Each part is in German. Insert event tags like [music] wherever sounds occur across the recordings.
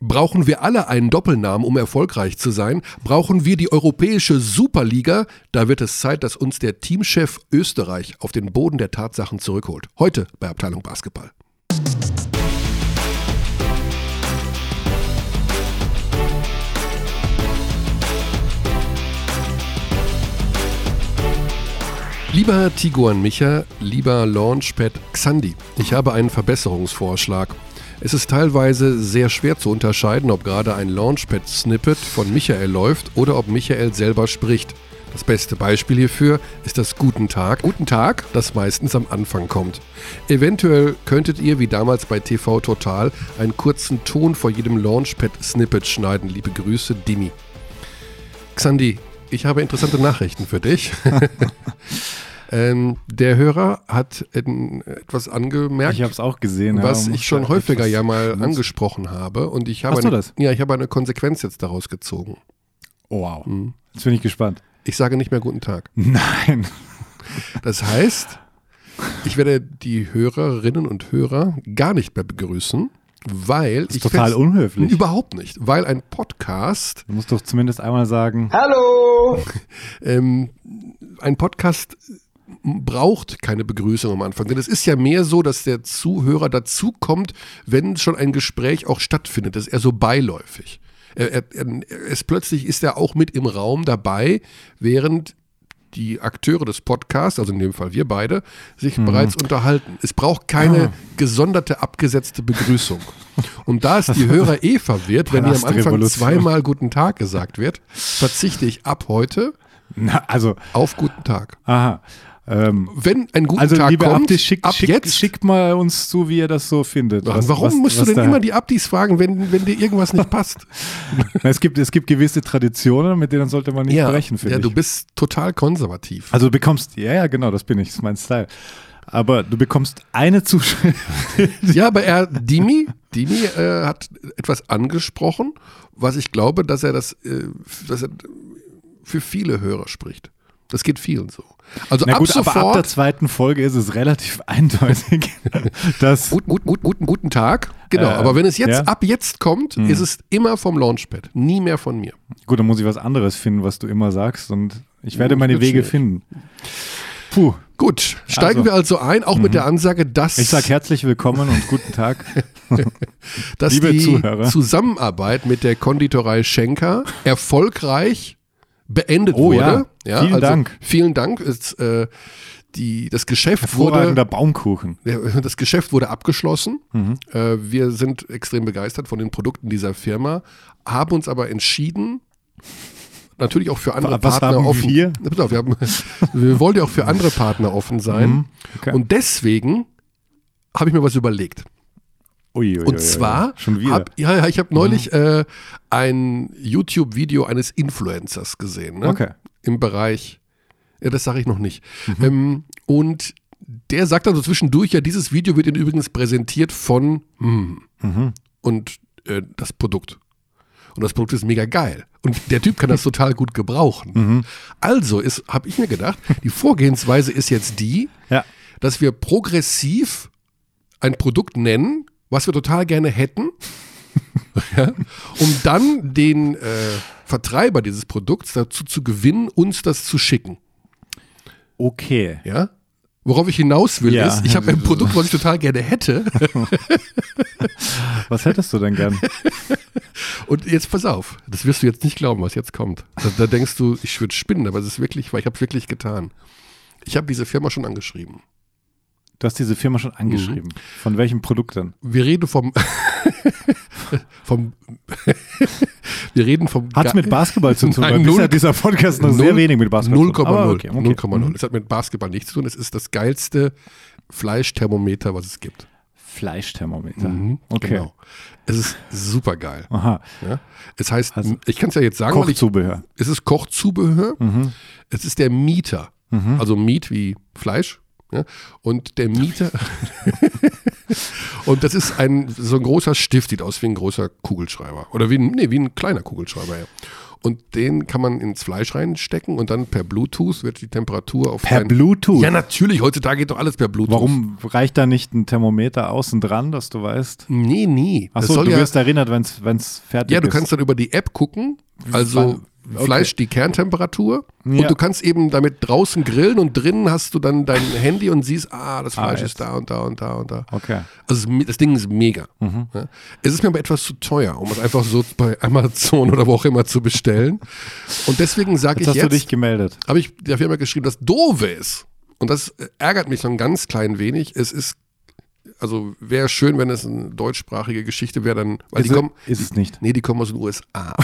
Brauchen wir alle einen Doppelnamen, um erfolgreich zu sein? Brauchen wir die europäische Superliga? Da wird es Zeit, dass uns der Teamchef Österreich auf den Boden der Tatsachen zurückholt. Heute bei Abteilung Basketball. Lieber Tiguan Micha, lieber Launchpad Xandi, ich habe einen Verbesserungsvorschlag. Es ist teilweise sehr schwer zu unterscheiden, ob gerade ein Launchpad-Snippet von Michael läuft oder ob Michael selber spricht. Das beste Beispiel hierfür ist das Guten Tag. Guten Tag, das meistens am Anfang kommt. Eventuell könntet ihr, wie damals bei TV Total, einen kurzen Ton vor jedem Launchpad-Snippet schneiden. Liebe Grüße, Dimi. Xandi, ich habe interessante Nachrichten für dich. [laughs] [laughs] Ähm, der Hörer hat etwas angemerkt. Ich habe es auch gesehen. Was ja, ich schon häufiger ja mal nutzt. angesprochen habe. Und ich habe Hast eine, das? Ja, ich habe eine Konsequenz jetzt daraus gezogen. Oh, wow. Hm. Jetzt bin ich gespannt. Ich sage nicht mehr guten Tag. [laughs] Nein. Das heißt, ich werde die Hörerinnen und Hörer gar nicht mehr begrüßen, weil das ist ich total unhöflich. Überhaupt nicht, weil ein Podcast. Du musst doch zumindest einmal sagen. Hallo. [laughs] ähm, ein Podcast braucht keine Begrüßung am Anfang. Denn es ist ja mehr so, dass der Zuhörer dazukommt, wenn schon ein Gespräch auch stattfindet. Das ist eher so beiläufig. Er, er, er, es plötzlich ist er auch mit im Raum dabei, während die Akteure des Podcasts, also in dem Fall wir beide, sich mhm. bereits unterhalten. Es braucht keine ah. gesonderte, abgesetzte Begrüßung. Und da es die [laughs] Hörer eh verwirrt, wenn hier am Anfang zweimal Guten Tag gesagt wird, verzichte ich ab heute Na, also, auf Guten Tag. Aha. Ähm, Wenn ein guter also, Tag liebe kommt, Abdis, schickt, ab schick, jetzt, schickt mal uns zu, wie ihr das so findet. Was, warum was, musst was du denn immer die Abdis fragen, wenn, wenn dir irgendwas nicht passt? [laughs] es, gibt, es gibt gewisse Traditionen, mit denen sollte man nicht ja, brechen, finde ja, ich. du bist total konservativ. Also du bekommst, ja, ja, genau, das bin ich, das ist mein Style. Aber du bekommst eine Zuschrift. [laughs] ja, aber er, Dimi, Dimi äh, hat etwas angesprochen, was ich glaube, dass er das, äh, dass er für viele Hörer spricht. Das geht vielen so. Also Na ab gut, sofort, aber ab der zweiten Folge ist es relativ [laughs] eindeutig, dass gut, gut, gut, guten, guten Tag. Genau, äh, aber wenn es jetzt ja? ab jetzt kommt, hm. ist es immer vom Launchpad, nie mehr von mir. Gut, dann muss ich was anderes finden, was du immer sagst und ich werde meine Wege schwierig. finden. Puh. Gut, steigen also. wir also ein, auch mhm. mit der Ansage, dass. Ich sage herzlich willkommen und guten Tag. [laughs] dass Liebe die Zuhörer. Zusammenarbeit mit der Konditorei Schenker erfolgreich beendet oh, wurde. Ja. Ja, vielen also Dank. Vielen Dank. Es, äh, die, das Geschäft wurde, Baumkuchen. [laughs] Das Geschäft wurde abgeschlossen. Mhm. Äh, wir sind extrem begeistert von den Produkten dieser Firma, haben uns aber entschieden, natürlich auch für andere Was Partner offen. Wir? Wir, haben, [laughs] wir wollen ja auch für andere Partner offen sein. Mhm. Okay. Und deswegen habe ich mir was überlegt. Ui, ui, Und zwar, schon wieder. Hab, ja, ja, ich habe neulich mhm. äh, ein YouTube-Video eines Influencers gesehen, ne? okay. im Bereich, ja, das sage ich noch nicht. Mhm. Ähm, und der sagt dann so zwischendurch, ja, dieses Video wird Ihnen übrigens präsentiert von hm, Mhm. und äh, das Produkt. Und das Produkt ist mega geil. Und der Typ kann das total gut gebrauchen. Mhm. Also habe ich mir gedacht, die Vorgehensweise ist jetzt die, Ja. dass wir progressiv ein Produkt nennen, was wir total gerne hätten, [laughs] ja, um dann den äh, Vertreiber dieses Produkts dazu zu gewinnen, uns das zu schicken. Okay. Ja? Worauf ich hinaus will, Ja. ist, ich habe ein Produkt, was ich total gerne hätte. [laughs] Was hättest du denn gern? Und jetzt pass auf, das wirst du jetzt nicht glauben, was jetzt kommt. Da, da denkst du, ich würde spinnen, aber es ist wirklich, weil ich habe es wirklich getan. Ich habe diese Firma schon angeschrieben. Du hast diese Firma schon angeschrieben. Von welchem Produkt denn? Wir reden vom. [laughs] vom [laughs] wir reden vom. Hat es mit Basketball zu tun? [laughs] Nein, null- bisher dieser Podcast noch sehr null- wenig mit Basketball zu tun. 0,0. Aber okay, okay. 0,0. Mhm. Es hat mit Basketball nichts zu tun. Es ist das geilste Fleischthermometer, was es gibt. Fleischthermometer. Mhm, Okay. Genau. Es ist super geil. Aha. Ja? Es heißt, Also ich kann es ja jetzt sagen, weil ich, Kochzubehör. es ist Kochzubehör. Mhm. Es ist der Mieter. Mhm. Also Meat wie Fleisch. Ja? Und der Mieter. [laughs] und das ist ein so ein großer Stift, sieht aus wie ein großer Kugelschreiber. Oder wie ein, nee, wie ein kleiner Kugelschreiber, ja. Und den kann man ins Fleisch reinstecken und dann per Bluetooth wird die Temperatur auf Per Bluetooth? Ja, natürlich, heutzutage geht doch alles per Bluetooth. Warum reicht da nicht ein Thermometer außen dran, dass du weißt? Nee, nee. Achso, du ja, wirst erinnert, wenn es fertig ja, du ist. kannst dann über die App gucken, also Okay. Fleisch die Kerntemperatur Ja. und du kannst eben damit draußen grillen und drinnen hast du dann dein Handy und siehst, ah, das Ah, Fleisch jetzt. ist da und da und da und da. Okay. Also ist das Ding ist mega. Mhm. Es ist mir aber etwas zu teuer, um es einfach so bei Amazon [laughs] oder wo auch immer zu bestellen. Und deswegen sage Jetzt ich hast du dich jetzt, gemeldet. habe ich der Firma geschrieben, das Doofe ist, und das äh, ärgert mich so ein ganz klein wenig, es ist, also wäre schön, wenn es eine deutschsprachige Geschichte wäre, dann, weil ist, die kommen, ist es nicht. nee, die kommen aus den USA.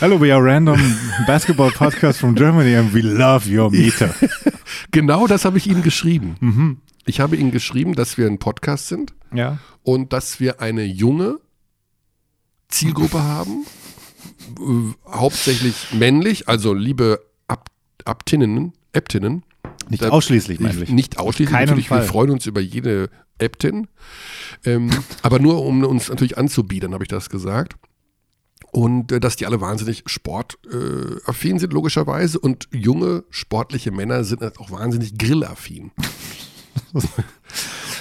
Hello, [laughs] [laughs] we are random basketball podcast from Germany and we love your meter. [laughs] genau das habe ich ihnen geschrieben. mhm. Ich habe ihnen geschrieben, dass wir ein Podcast sind Ja. und dass wir eine junge Zielgruppe haben, hauptsächlich männlich, also liebe Ab Abtinnen, Äbtinnen. Nicht Da- ausschließlich männlich. Nicht ausschließlich, keinen natürlich, wir Fall. freuen uns über jede Äbtin, ähm, [laughs] aber nur um uns natürlich anzubieten, habe ich das gesagt. Und äh, dass die alle wahnsinnig sportaffin äh, sind, logischerweise. Und junge, sportliche Männer sind halt auch wahnsinnig grillaffin. [laughs]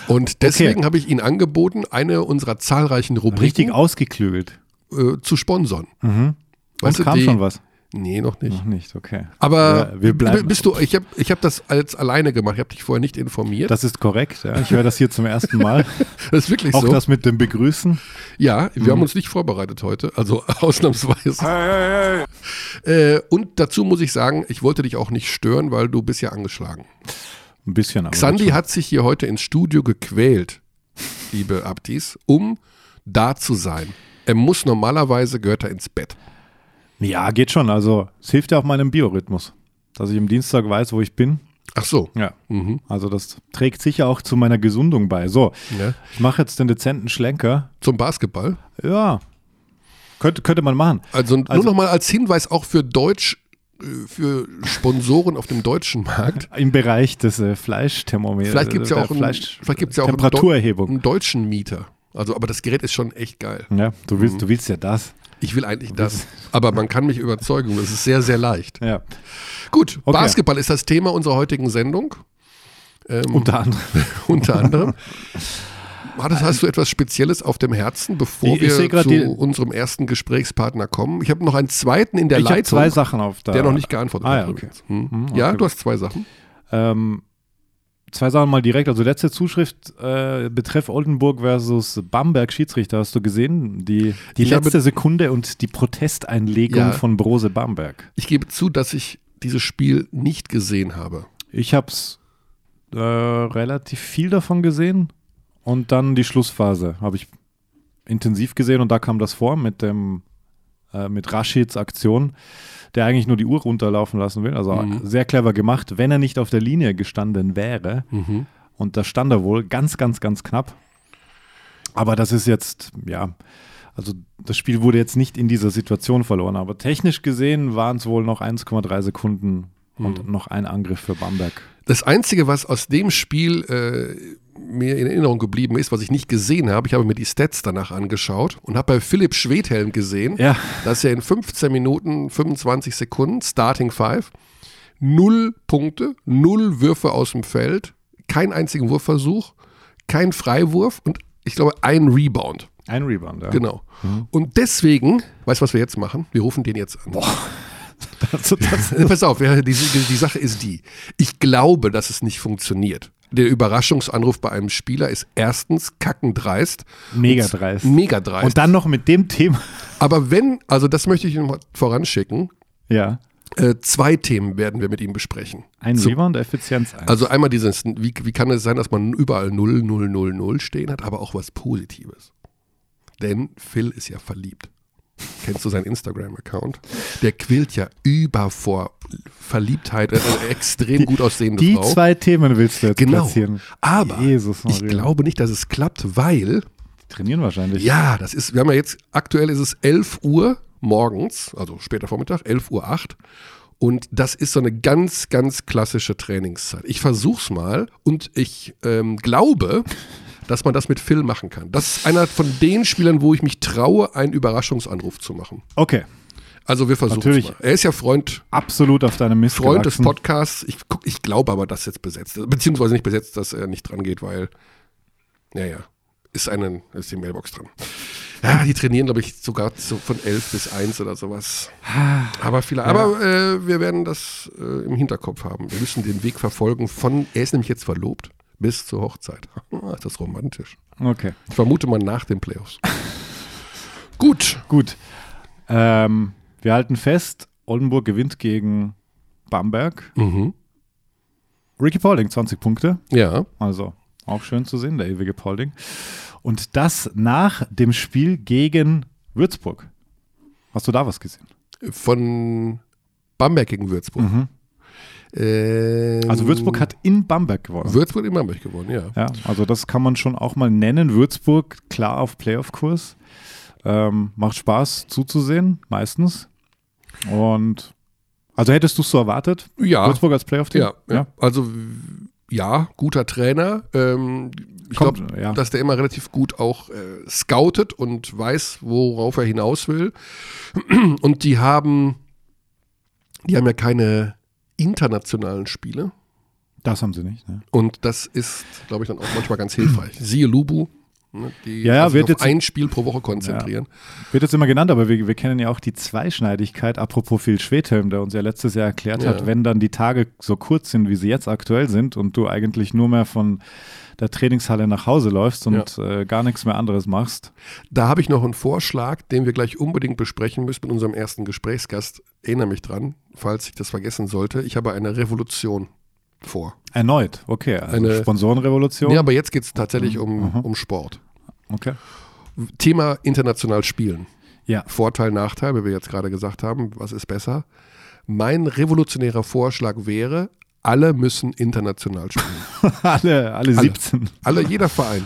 Und deswegen habe ich ihnen angeboten, eine unserer zahlreichen Richtig Rubriken ausgeklügelt. Äh, zu sponsern. Mhm. Weißt Und du, kam die- schon was? Nee, noch nicht. Noch nicht, okay. Aber Ja, wir bleiben- bist du, ich habe ich hab das als alleine gemacht, ich habe dich vorher nicht informiert. Das ist korrekt. Ja. Ich höre das hier zum ersten Mal. [laughs] Das ist wirklich Auch so. das mit dem Begrüßen. Ja, wir haben uns nicht vorbereitet heute, also [laughs] ausnahmsweise. Äh, und dazu muss ich sagen, ich wollte dich auch nicht stören, weil du bist ja angeschlagen. Ein bisschen. Aber Xandi hat sich hier heute ins Studio gequält, liebe Abdis, um da zu sein. Er muss normalerweise, gehört er ins Bett. Ja, geht schon. Also, es hilft ja auch meinem Biorhythmus, dass ich am Dienstag weiß, wo ich bin. Ach so. Ja. Mhm. Also, das trägt sicher auch zu meiner Gesundung bei. So, Ja. ich mache jetzt den dezenten Schlenker. Zum Basketball. Ja, könnte, könnte man machen. Also, Also- nur nochmal als Hinweis auch für Deutsch, äh, für Sponsoren auf dem deutschen Markt. [laughs] Im Bereich des äh, Fleischthermometers. Vielleicht gibt es ja auch, einen, Fleisch- vielleicht gibt's ja auch einen, Temperaturerhebung. einen deutschen Mieter. Also, aber das Gerät ist schon echt geil. Ja, du willst, Mhm. du willst ja das. Ich will eigentlich das. Aber man kann mich überzeugen. Das ist sehr, sehr leicht. Ja, Gut, Okay. Basketball ist das Thema unserer heutigen Sendung. Ähm, unter anderem. [laughs] unter anderem. Hattest, hast du etwas Spezielles auf dem Herzen, bevor Ich- ich wir zu die- unserem ersten Gesprächspartner kommen? Ich habe noch einen zweiten in der ich habe Leitung, zwei Sachen auf da. der noch nicht geantwortet Ah, hat. ja, okay. Hm. Hm, Ja, okay. du hast zwei Sachen. Ähm, zwei Sachen mal direkt. Also letzte Zuschrift äh, betreff Oldenburg versus Bamberg Schiedsrichter. Hast du gesehen? Die, die Ich letzte habe- Sekunde und die Protesteinlegung Ja. von Brose Bamberg. Ich gebe zu, dass ich dieses Spiel nicht gesehen habe. Ich habe es äh, relativ viel davon gesehen und dann die Schlussphase habe ich intensiv gesehen und da kam das vor mit dem äh, mit Rashids Aktion, der eigentlich nur die Uhr runterlaufen lassen will. Also Mhm. sehr clever gemacht, wenn er nicht auf der Linie gestanden wäre. Mhm. Und da stand er wohl ganz, ganz, ganz knapp. Aber das ist jetzt, ja, also das Spiel wurde jetzt nicht in dieser Situation verloren. Aber technisch gesehen waren es wohl noch 1,3 Sekunden und Mhm. noch ein Angriff für Bamberg. Das Einzige, was aus dem Spiel äh, mir in Erinnerung geblieben ist, was ich nicht gesehen habe, ich habe mir die Stats danach angeschaut und habe bei Philipp Schwedhelm gesehen, Ja, dass er in 15 Minuten 25 Sekunden, Starting Five, null Punkte, null Würfe aus dem Feld, keinen einzigen Wurfversuch, kein Freiwurf und ich glaube ein Rebound. ein Rebound. Ja. Genau. Und deswegen, weißt du, was wir jetzt machen? Wir rufen den jetzt an. Also [laughs] das, [laughs] Pass auf, ja, die, die Sache ist die. Ich glaube, dass es nicht funktioniert. Der Überraschungsanruf bei einem Spieler ist erstens kackendreist. mega und- dreist. Mega dreist. Und dann noch mit dem Thema. Aber wenn, also das möchte ich mal voranschicken, Ja. äh, zwei Themen werden wir mit ihm besprechen. Ein So. Rebound, Effizienz 1. Also einmal dieses, wie, wie kann es sein, dass man überall 0, 0, 0, 0 stehen hat, aber auch was Positives. Denn Phil ist ja verliebt. Kennst du seinen Instagram-Account? Der quillt ja über vor Verliebtheit, eine extrem gut aussehende die Frau. zwei Themen willst du jetzt Genau. platzieren. Aber Jesus ich glaube nicht, dass es klappt, weil, Trainieren wahrscheinlich. ja, das ist, wir haben ja jetzt, aktuell ist es 11 Uhr morgens, also später Vormittag, 11 Uhr 8. Und das ist so eine ganz, ganz klassische Trainingszeit. Ich versuch's mal und ich ähm, glaube, dass man das mit Phil machen kann. Das ist einer von den Spielern, wo ich mich traue, einen Überraschungsanruf zu machen. Okay. Also wir versuchen Natürlich. es mal. Er ist ja Freund, Absolut auf deinem Mist Freund des gewachsen. Podcasts. Ich, guck- ich glaube aber, dass jetzt besetzt ist. Beziehungsweise nicht besetzt, dass er nicht dran geht, weil, naja, ist, ist die Mailbox dran. Ja, die trainieren, glaube ich, sogar so von 11 bis 1 oder sowas. Aber vielleicht, aber äh, wir werden das äh, im Hinterkopf haben. Wir müssen den Weg verfolgen von, er ist nämlich jetzt verlobt, bis zur Hochzeit. [laughs] ist das romantisch. Okay. Ich vermute mal nach den Playoffs. [laughs] Gut. Gut. Ähm, wir halten fest, Oldenburg gewinnt gegen Bamberg. Mhm. Ricky Paulding, 20 Punkte. Ja. Also auch schön zu sehen, der ewige Paulding. Und das nach dem Spiel gegen Würzburg. Hast du da was gesehen? Von Bamberg gegen Würzburg. Ähm, Also Würzburg hat in Bamberg gewonnen. Würzburg in Bamberg gewonnen, ja. Ja, also das kann man schon auch mal nennen. Würzburg klar auf Playoff-Kurs. Ähm, macht Spaß zuzusehen, meistens. Und also hättest du es so erwartet? Ja. Würzburg als Playoff-Team? Ja, ja. Also w- ja, guter Trainer. Ähm, ich glaube, ja. dass der immer relativ gut auch äh, scoutet und weiß, worauf er hinaus will. [clears throat] Und die haben, die haben ja keine internationalen Spiele. Das haben sie nicht. Ne? Und das ist, glaube ich, dann auch manchmal ganz hilfreich. [clears throat] Siehe Lubu, ne, die Ja, ja, sich wird auf jetzt- ein Spiel pro Woche konzentrieren. Wird jetzt immer genannt, aber wir, wir kennen ja auch die Zweischneidigkeit, apropos Phil Schwedhelm, der uns ja letztes Jahr erklärt Ja. hat, wenn dann die Tage so kurz sind, wie sie jetzt aktuell sind und du eigentlich nur mehr von der Trainingshalle nach Hause läufst und äh, gar nichts mehr anderes machst. Da habe ich noch einen Vorschlag, den wir gleich unbedingt besprechen müssen mit unserem ersten Gesprächsgast. Erinnere mich dran, falls ich das vergessen sollte. Ich habe eine Revolution vor. Erneut, okay. Also Eine- Sponsorenrevolution. Ja, aber jetzt geht es tatsächlich Mhm. um, um Sport. okay. Thema international spielen. Ja. Vorteil, Nachteil, wie wir jetzt gerade gesagt haben, was ist besser? Mein revolutionärer Vorschlag wäre, alle müssen international spielen. [laughs] alle, alle 17. alle, jeder Verein.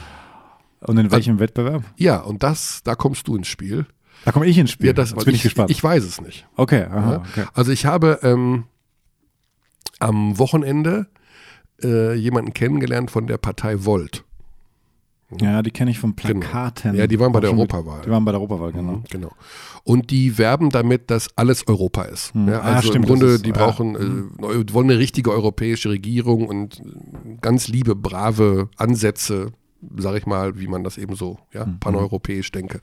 Und in welchem Wettbewerb? Ja, und das, da kommst du ins Spiel. Da komme ich ins Spiel. Ja, das, Jetzt bin ich, gespannt. Ich weiß es nicht. okay, aha, okay. Also ich habe ähm, am Wochenende äh, jemanden kennengelernt von der Partei Volt. Ja, die kenne ich von Plakaten. Genau. Ja, die waren bei der Europawahl. Die waren bei der Europawahl, genau. Mhm, Genau. Und die werben damit, dass alles Europa ist. Hm. Ja, Ah, also stimmt, im Grunde, ist- die ja. brauchen, äh, neu- wollen eine richtige europäische Regierung und ganz liebe, brave Ansätze, sag ich mal, wie man das eben so ja, Mhm. paneuropäisch denke.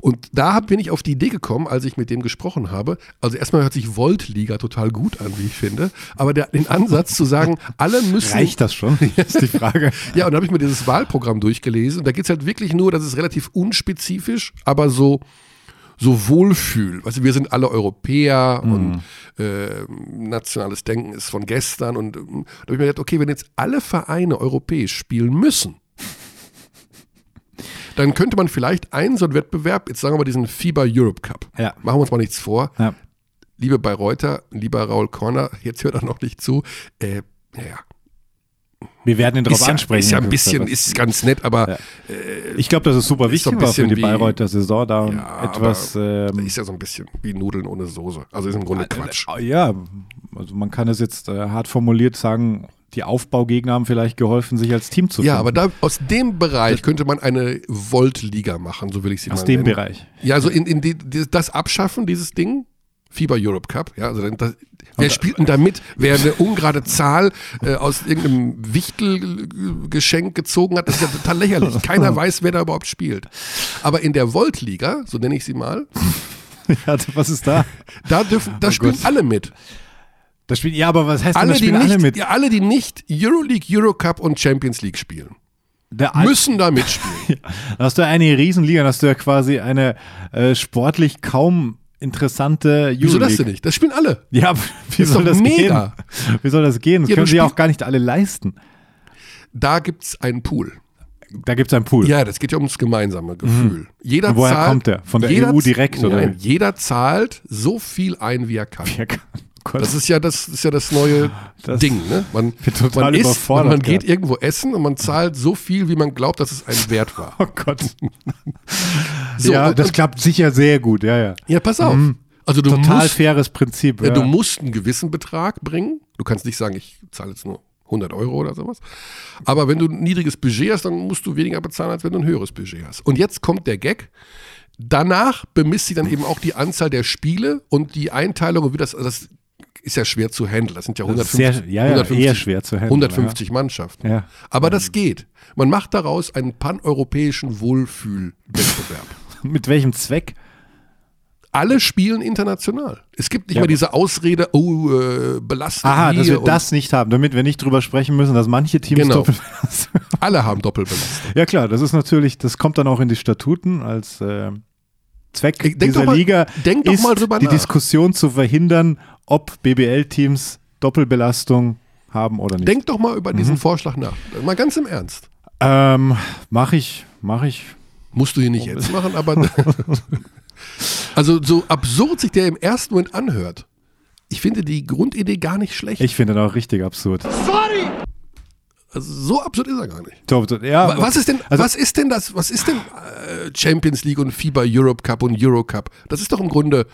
Und da bin ich auf die Idee gekommen, als ich mit dem gesprochen habe. Also erstmal hört sich Volt-Liga total gut an, wie ich finde. Aber der, den Ansatz zu sagen, [laughs] alle müssen Reicht das schon? [laughs] ist die Frage. ja, und dann habe ich mir dieses Wahlprogramm durchgelesen. Und da geht es halt wirklich nur, das ist relativ unspezifisch, aber so, so Wohlfühl. Du, wir sind alle Europäer und äh, nationales Denken ist von gestern. Und ähm, da habe ich mir gedacht, okay, wenn jetzt alle Vereine europäisch spielen müssen, dann könnte man vielleicht einen so einen Wettbewerb, jetzt sagen wir mal diesen FIBA Europe Cup. Ja. Machen wir uns mal nichts vor. Ja. Liebe Bayreuther, lieber Raul Korner, jetzt hört er noch nicht zu. Äh, naja, Wir werden ihn darauf ist ja, ansprechen. ist ja ein bisschen, ist ganz nett, aber Ja. Ich glaube, dass es super Ist wichtig ein war für die Bayreuther Saison, da Ja, etwas. Ähm, ist ja so ein bisschen wie Nudeln ohne Soße. Also ist im Grunde Quatsch. äh, ja, also man kann es jetzt äh, hart formuliert sagen, die Aufbaugegner haben vielleicht geholfen, sich als Team zu Ja, finden. aber da, aus dem Bereich könnte man eine Volt-Liga machen, so will ich sie Aus mal dem nennen. Bereich. Ja, also in, in die, das Abschaffen, dieses Ding, FIBA Europe Cup, ja, also das, wer spielt denn da mit? Wer eine ungerade Zahl äh, aus irgendeinem Wichtelgeschenk gezogen hat, das ist ja total lächerlich. [laughs] Keiner weiß, wer da überhaupt spielt. Aber in der Volt-Liga, so nenne ich sie mal, [laughs] Ja, was ist da? da dürfen, da Oh spielen Gott. alle mit. Das spielt, ja, aber was heißt denn, Alle das die, spielen nicht, alle mit? Ja, alle, die nicht Euroleague, Eurocup und Champions League spielen, müssen da mitspielen. [laughs] Da hast du eine Riesenliga, da hast du ja quasi eine äh, sportlich kaum interessante Euroleague. Wieso das denn nicht? Das spielen alle. Ja, [laughs] wie ist soll das mega. gehen? Wie soll das gehen? Das Ja, können sie ja auch gar nicht alle leisten. Da gibt es einen Pool. Da gibt es einen Pool. Ja, das geht ja ums gemeinsame Gefühl. Jeder Und woher zahlt, kommt der? Von der jeder EU z- direkt, oder? Nein, jeder zahlt so viel ein, wie er kann. Ja, oh Gott. Das ist ja das, ist ja das neue Das- Ding. Ne? Man, man, isst, überfordert man geht irgendwo essen und man zahlt so viel, wie man glaubt, dass es einen Wert war. [laughs] oh Gott. [laughs] So, ja, und, das klappt sicher sehr gut. Ja, ja. ja pass auf. Also du Total musst, faires Prinzip. Ja, Ja. Du musst einen gewissen Betrag bringen. Du kannst nicht sagen, ich zahle jetzt nur 100 Euro oder sowas. Aber wenn du ein niedriges Budget hast, dann musst du weniger bezahlen, als wenn du ein höheres Budget hast. Und jetzt kommt der Gag. Danach bemisst sich dann eben auch die Anzahl der Spiele und die Einteilung und wie das, das ist ja schwer zu handeln. Das sind ja Das ist 150, sehr, ja, ja, 150, eher schwer zu handeln. 150 Mannschaften. Ja. Aber das geht. Man macht daraus einen paneuropäischen Wohlfühlwettbewerb. [laughs] Mit welchem Zweck? Alle spielen international. Es gibt nicht Ja, mehr diese Ausrede, oh, äh, belastet Aha, dass wir das nicht haben, damit wir nicht drüber sprechen müssen, dass manche Teams Genau. doppelt. Alle haben Doppelbelastung. ja klar, das ist natürlich, das kommt dann auch in die Statuten als äh, Zweck Denk dieser doch mal- Liga denk doch ist, mal drüber die nach. Diskussion zu verhindern, ob BBL-Teams Doppelbelastung haben oder nicht. Denk doch mal über diesen Mhm. Vorschlag nach. Mal ganz im Ernst. Ähm, mach ich, mach ich. Musst du hier nicht jetzt machen, aber. [laughs] also, so absurd sich der im ersten Moment anhört. Ich finde die Grundidee gar nicht schlecht. Ich finde das auch richtig absurd. Also, so absurd ist er gar nicht. Top, top, Ja, Wa- Was ist denn, also- was ist denn das, was ist denn äh, Champions League und FIBA Europe Cup und Euro Cup? Das ist doch im Grunde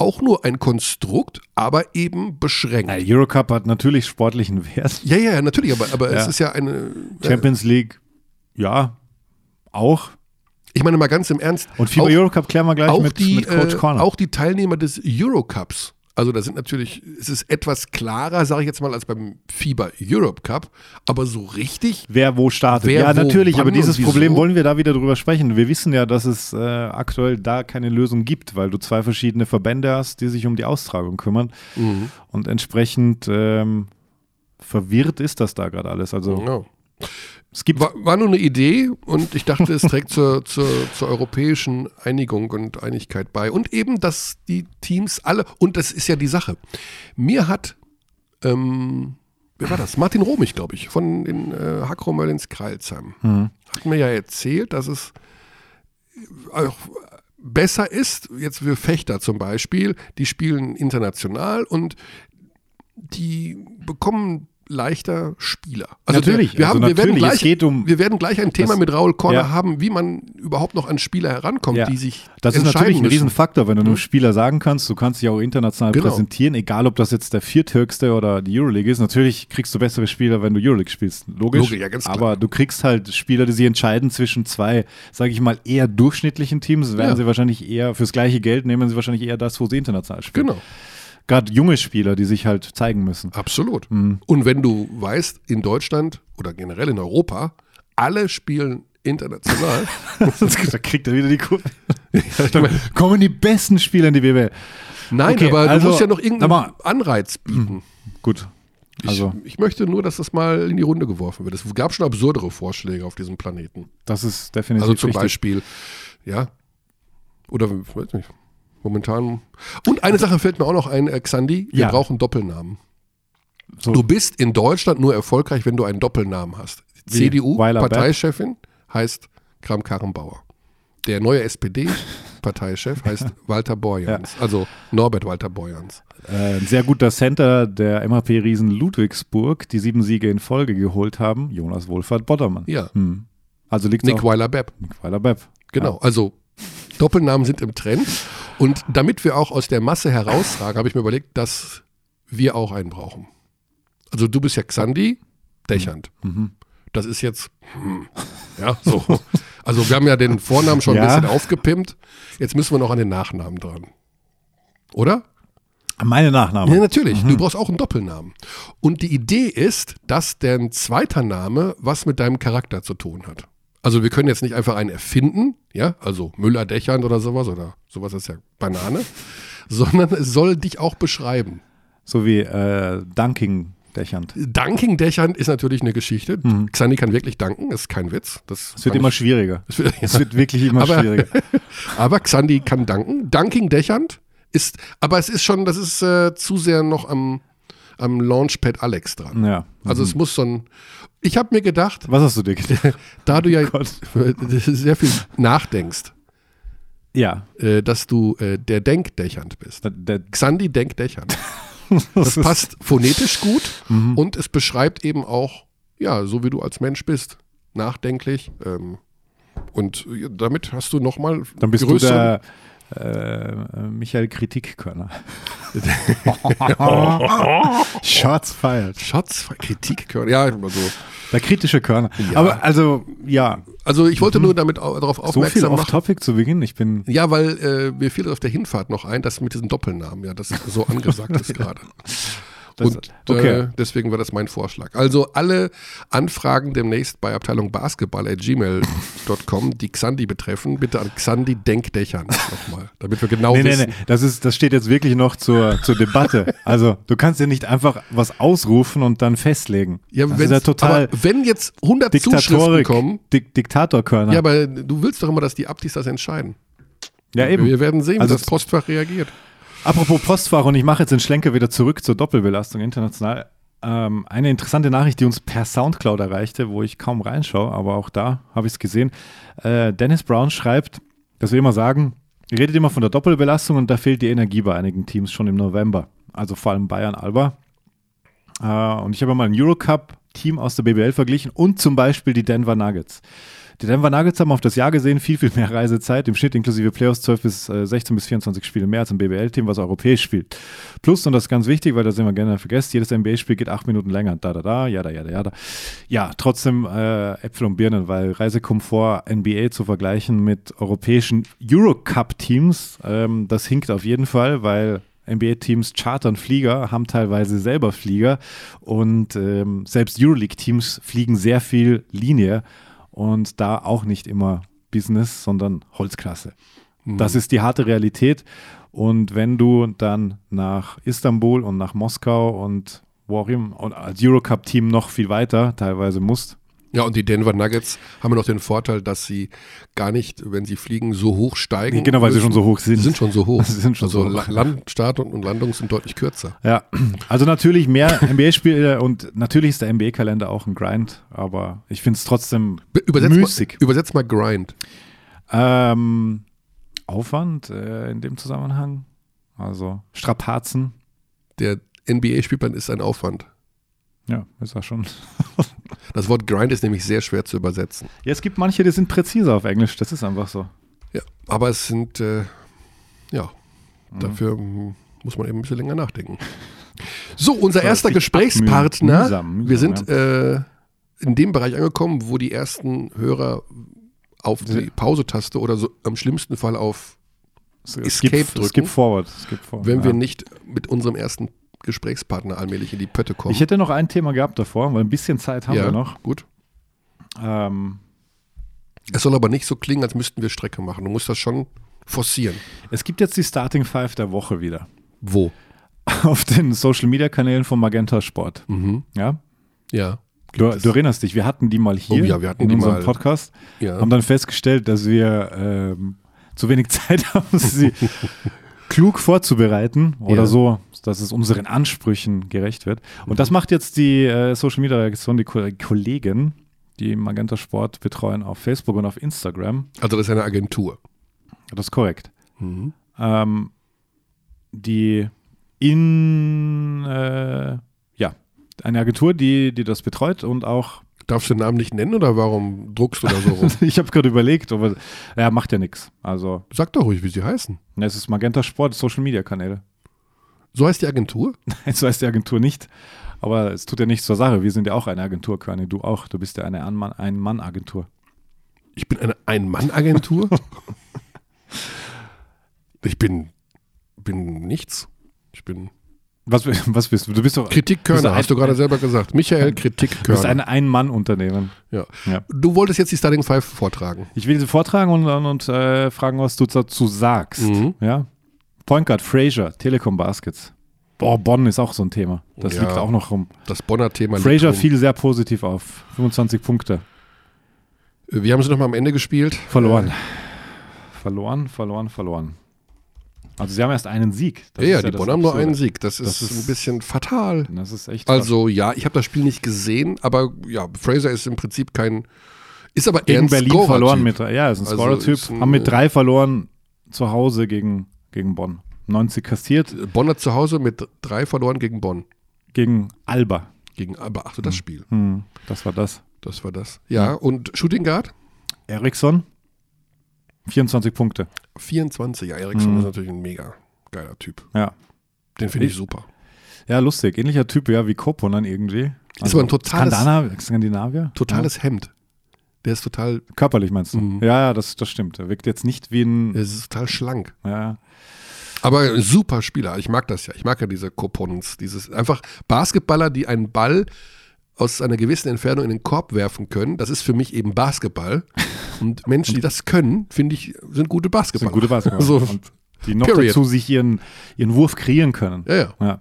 auch nur ein Konstrukt, aber eben beschränkt. Ja, Eurocup hat natürlich sportlichen Wert. Ja, ja, ja, natürlich, aber, aber es Ja. ist ja eine. Äh, Champions League, ja, auch. ich meine mal ganz im Ernst. Und FIBA auch, Eurocup klären wir gleich mit, die, mit Coach äh, Corner. auch die Teilnehmer des Eurocups. Also da sind natürlich, es ist etwas klarer, sage ich jetzt mal, als beim FIBA Europe Cup, aber so richtig Wer wo startet. Wer ja, wo, natürlich, aber dieses? Problem wollen wir da wieder drüber sprechen. Wir wissen ja, dass es äh, aktuell da keine Lösung gibt, weil du zwei verschiedene Verbände hast, die sich um die Austragung kümmern. Mhm. Und entsprechend ähm, verwirrt ist das da gerade alles. Also Ja. Es gibt War, war nur eine Idee und ich dachte, es trägt zur, [laughs] zur, zur europäischen Einigung und Einigkeit bei. Und eben, dass die Teams alle, und das ist ja die Sache. Mir hat, ähm, wer war das? Martin Romich, glaube ich, von den äh, Hakromöllens Kreilsheim. Mhm. Hat mir ja erzählt, dass es auch besser ist, jetzt für Fechter zum Beispiel, die spielen international und die bekommen leichter Spieler. Natürlich, der, wir, also haben, wir, werden natürlich, es gleich, geht um- wir werden gleich ein Thema Das- mit Raul Korner ja. haben, wie man überhaupt noch an Spieler herankommt, Ja. die sich Das ist natürlich ein müssen. Riesenfaktor, wenn du einem Spieler sagen kannst, du kannst dich auch international Genau. präsentieren, egal ob das jetzt der vierthöchste oder die Euroleague ist. Natürlich kriegst du bessere Spieler, wenn du Euroleague spielst, logisch. Logisch, ja, ganz klar. Aber du kriegst halt Spieler, die sich entscheiden zwischen zwei, sage ich mal, eher durchschnittlichen Teams, werden Ja. sie wahrscheinlich eher, fürs gleiche Geld nehmen sie wahrscheinlich eher das, wo sie international spielen. Genau, Gerade junge Spieler, die sich halt zeigen müssen. absolut. Mhm. Und wenn du weißt, in Deutschland oder generell in Europa, alle spielen international, [laughs] da kriegt er wieder die Kurve. [laughs] Kommen die besten Spieler in die BBL. Nein, Okay, aber also, du musst ja noch irgendeinen Anreiz bieten. Gut. Also, ich, ich möchte nur, dass das mal in die Runde geworfen wird. Es gab schon absurdere Vorschläge auf diesem Planeten. das ist definitiv Also zum richtig. Beispiel, ja, oder weiß nicht, momentan. Und eine Sache fällt mir auch noch ein, äh, Xandi, wir Ja. brauchen Doppelnamen. So. Du bist in Deutschland nur erfolgreich, wenn du einen Doppelnamen hast. Wie? CDU, Weiler Bepp? Parteichefin, heißt Kram-Karrenbauer. Der neue SPD-Parteichef [laughs] heißt Walter Borjans, also Norbert Walter Borjans. Äh, ein sehr guter Center der MHP-Riesen Ludwigsburg, die sieben Siege in Folge geholt haben, Jonas Wohlfahrt Bottermann. Ja, Hm. Also liegt Nick Weiler-Bepp. Nick Weiler-Bepp. Genau, also Doppelnamen sind im Trend. Und damit wir auch aus der Masse herausragen, habe ich mir überlegt, dass wir auch einen brauchen. Also du bist ja Xandi, Dächernd. Mhm. Das ist jetzt, hm, ja, so. Also wir haben ja den Vornamen schon ein Ja. bisschen aufgepimpt. Jetzt müssen wir noch an den Nachnamen dran. Oder? Meine Nachname. Ja, natürlich. Mhm. Du brauchst auch einen Doppelnamen. Und die Idee ist, dass dein zweiter Name was mit deinem Charakter zu tun hat. Also wir können jetzt nicht einfach einen erfinden, ja, also Müller-Dächern oder sowas oder sowas ist ja Banane, [laughs] sondern es soll dich auch beschreiben. So wie äh, Dunking Dächernd. Dunking-Dächern ist natürlich eine Geschichte. Mhm. Xandi kann wirklich danken, ist kein Witz. Das Es wird immer schwieriger. [laughs] es wird, Es wird wirklich immer Aber- schwieriger. [laughs] Aber Xandi kann danken. Dunking-Dächernd ist, aber es ist schon, das ist äh, zu sehr noch am, am Launchpad Alex dran. Ja. Also es muss so ein. Ich habe mir gedacht, Was hast du dir gedacht? da du ja Gott. sehr viel nachdenkst, Ja. äh, dass du äh, der Denkdächernd bist. Der, der, Xandi Denkdächernd. Das [laughs] passt phonetisch gut Mhm. und es beschreibt eben auch, ja, so wie du als Mensch bist, nachdenklich. Ähm, und äh, damit hast du nochmal Dann bist du der, äh, Michael Kritikkörner. [laughs] Shots fired. Shots, Kritik, ja, also. Der kritische Körner. Ja. Aber also, ja, Also ich wollte nur damit au- darauf so viel aufmerksam machen. off-topic zu Beginn. Ich bin Ja, weil äh, mir fiel auf der Hinfahrt noch ein, dass mit diesen Doppelnamen, ja, das so angesagt ist [laughs] gerade. Das- Und okay. äh, deswegen war das mein Vorschlag. Also alle Anfragen demnächst bei Abteilung Basketball at gmail.com, die Xandi betreffen, bitte an Xandi Denkdächern nochmal, damit wir genau Nee, nee, wissen. nee. Das, ist, das steht jetzt wirklich noch zur, zur Debatte. Also, du kannst ja nicht einfach was ausrufen und dann festlegen. Ja, das ist ja total wenn jetzt 100 Zuschriften kommen, Dik Diktatorkörner. ja, aber du willst doch immer, dass die Abdis das entscheiden. ja, eben. Wir werden sehen, Also wie das Postfach reagiert. Apropos Postfach, und ich mache jetzt den Schlenker wieder zurück zur Doppelbelastung international. Ähm, eine interessante Nachricht, die uns per Soundcloud erreichte, wo ich kaum reinschaue, aber auch da habe ich es gesehen. Äh, Dennis Brown schreibt, dass wir immer sagen, ihr redet immer von der Doppelbelastung und da fehlt die Energie bei einigen Teams schon im November. Also vor allem Bayern Alba. Äh, und ich habe mal ein Eurocup-Team aus der BBL verglichen und zum Beispiel die Denver Nuggets. Die Denver Nuggets haben auf das Jahr gesehen viel, viel mehr Reisezeit, im Schnitt inklusive Playoffs 12 bis äh, 16 bis 24 Spiele mehr als ein BBL-Team, was europäisch spielt. Plus, und das ist ganz wichtig, weil das immer gerne vergesst, jedes NBA-Spiel geht acht Minuten länger. Da, da, da, ja, da, ja, da, ja, da. Ja, trotzdem äh, Äpfel und Birnen, weil Reisekomfort NBA zu vergleichen mit europäischen Eurocup-Teams, ähm, das hinkt auf jeden Fall, weil NBA-Teams chartern Flieger, haben teilweise selber Flieger und ähm, selbst Euroleague-Teams fliegen sehr viel Linie und da auch nicht immer Business, sondern Holzklasse. Das ist die harte Realität. Und wenn du dann nach Istanbul und nach Moskau und wo auch immer, und als Eurocup-Team noch viel weiter teilweise musst, Ja, und die Denver Nuggets haben noch den Vorteil, dass sie gar nicht, wenn sie fliegen, so hoch steigen. genau, weil sie müssen. schon so hoch sind. Sie sind schon so hoch. [laughs] Sie sind schon also so hoch. La- Landstart und, und Landung sind deutlich kürzer. Ja, also natürlich mehr [laughs] NBA-Spiele und natürlich ist der NBA-Kalender auch ein Grind, aber ich finde es trotzdem Be- Übersetz müßig. mal, übersetz mal Grind. Ähm, Aufwand äh, in dem Zusammenhang, also Strapazen, Der NBA-Spielplan ist ein Aufwand. Ja, ist ja schon. [laughs] Das Wort Grind ist nämlich sehr schwer zu übersetzen. Ja, es gibt manche, die sind präziser auf Englisch, das ist einfach so. Ja, aber es sind, äh, ja, Mhm. dafür muss man eben ein bisschen länger nachdenken. So, unser erster Gesprächspartner. Mühsam, mühsam, wir sind äh, in dem Bereich angekommen, wo die ersten Hörer auf die Pause-Taste oder so am schlimmsten Fall auf, Escape skip, drücken. skip forward. Skip forward wenn wir ja. nicht mit unserem ersten Gesprächspartner allmählich in die Pötte kommen. Ich hätte noch ein Thema gehabt davor, weil ein bisschen Zeit haben ja, wir noch. gut. Ähm, Es soll aber nicht so klingen, als müssten wir Strecke machen. Du musst das schon forcieren. es gibt jetzt die Starting Five der Woche wieder. Wo? [laughs] Auf den Social Media Kanälen von Magenta Sport. Mhm. Ja? Ja. Du, du erinnerst dich, wir hatten die mal hier Oh ja, wir hatten in die unserem mal. Podcast, ja. haben dann festgestellt, dass wir ähm, zu wenig [laughs] Zeit haben, sie [laughs] klug vorzubereiten oder Ja. so, dass es unseren Ansprüchen gerecht wird. Und das macht jetzt die äh, Social Media Redaktion, die Ko Kollegen, die Magenta Sport betreuen auf Facebook und auf Instagram. Also das ist eine Agentur. Das ist korrekt. Mhm. Ähm, die in, äh, ja, eine Agentur, die, die das betreut und auch, Darfst du den Namen nicht nennen oder warum druckst du da so rum? [laughs] ich habe gerade überlegt, aber ja, macht ja nichts. Also, Sag doch ruhig, wie sie heißen. es ist Magenta Sport, Social Media Kanäle. So heißt die Agentur? So heißt die Agentur nicht, aber es tut ja nichts zur Sache. Wir sind ja auch eine Agentur, Körny, du auch. Du bist ja eine Ein-Mann- Ein-Mann-Agentur. Ich bin eine Ein-Mann-Agentur? [laughs] ich bin, bin nichts. Ich bin Was, was bist du? Du bist doch Kritikkörner, hast du gerade selber gesagt. Michael du bist Kritikkörner. ein Ein-Mann-Unternehmen. Ja. Ja. Du wolltest jetzt die Starting Five vortragen. Ich will sie vortragen und, und, und äh, fragen, was du dazu sagst. Mhm. Ja? Point Guard, Fraser, Telekom Baskets. Boah, Bonn ist auch so ein Thema. Das Ja. liegt auch noch rum. Das Bonner Thema. Fraser fiel sehr positiv auf. 25 Punkte. Wir haben sie nochmal am Ende gespielt. Verloren. Verloren, verloren, verloren. Also sie haben erst einen Sieg. Das ja, ist die Bonner haben nur einen Sieg. Das ist, Das ist- ein bisschen fatal. Das ist echt Also ja, ich habe das Spiel nicht gesehen, aber ja, Fraser ist im Prinzip kein, ist aber gegen ein Berlin verloren mit. Ja, ist ein Also Scorer-Typ. haben mit drei verloren zu Hause gegen, gegen Bonn. 90 kassiert Bonn hat zu Hause mit drei verloren gegen Bonn. gegen Alba. Gegen, aber ach so, das Spiel. Hm, das war das. Das war das. Ja, und Shooting Guard? Eriksson, 24 Punkte. 24, ja, Eriksson Mhm. ist natürlich ein mega geiler Typ. Ja. Den finde ich, Ich- super. Ja, lustig. Ähnlicher Typ, ja, wie Koponen irgendwie. Also aber ein totales- Skandinavier, Skandinavier? Totales Hemd. Der ist total, Ja. Körperlich meinst du? Mhm. Ja, ja, das, das stimmt. Er wirkt jetzt nicht wie ein. der ist total schlank. Ja, Aber ein super Spieler. Ich mag das ja. Ich mag ja diese Coupons. Dieses einfach Basketballer, die einen Ball aus einer gewissen Entfernung in den Korb werfen können. Das ist für mich eben Basketball. [laughs] Und Menschen, die das können, finde ich, sind gute das Basketballer. sind gute Basketballer. [laughs] So, Und die noch Period. dazu sich ihren, ihren Wurf kreieren können. ja, ja. Ja.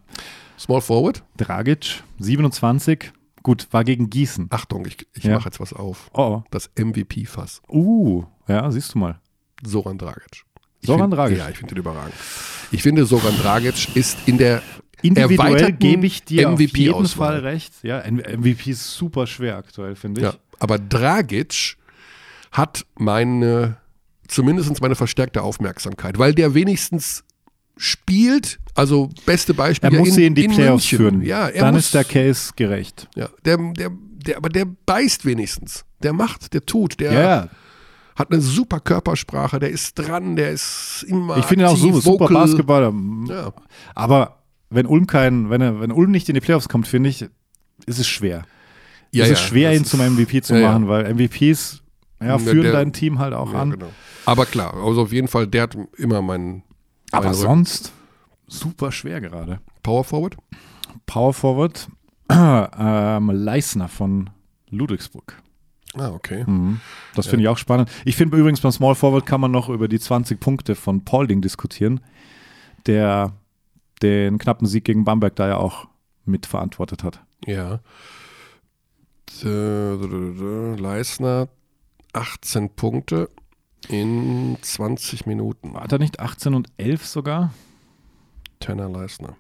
Small Forward. Dragic, 27. Gut, war gegen Gießen. Achtung, ich, ich Ja. mache jetzt was auf. Oh, Das MVP-Fass. oh. Uh, ja, siehst du mal. Soran Dragic. Soran Dragic. Ja, ich finde den überragend. Ich finde, Soran Dragic ist in der Individuell gebe ich dir auf jeden MVP-Auswahl. Fall recht. Ja, MVP ist super schwer aktuell, finde ich. Ja, aber Dragic hat meine, zumindest meine verstärkte Aufmerksamkeit, weil der wenigstens spielt, also beste Beispiel Er muss in, sie in die in Playoffs München. führen. Ja, Dann muss, ist der Case gerecht. ja, der, der, der, aber der beißt wenigstens. Der macht, der tut, der ja. Hat eine super Körpersprache, der ist dran, der ist immer Ich finde ihn auch so, super vocal. Basketballer. Ja, Aber wenn Ulm kein, wenn, er, wenn Ulm nicht in die Playoffs kommt, finde ich, ist es schwer. ja, es ja, ist schwer, ihn zum MVP zu ja, machen, weil MVPs ja, führen der- dein Team halt auch an. genau. Aber klar, also auf jeden Fall, der hat immer meinen Aber meinen sonst super schwer gerade. Power Forward. Power Forward, [clears throat] ähm, Leisner von Ludwigsburg. Ah, okay. Mhm. Das finde ich auch spannend. Ich finde übrigens beim Small Forward kann man noch über die 20 Punkte von Paulding diskutieren, der den knappen Sieg gegen Bamberg da ja auch mitverantwortet hat. Ja. Leisner, 18 Punkte in 20 Minuten. War er nicht 18 und 11 sogar? Tanner Leisner.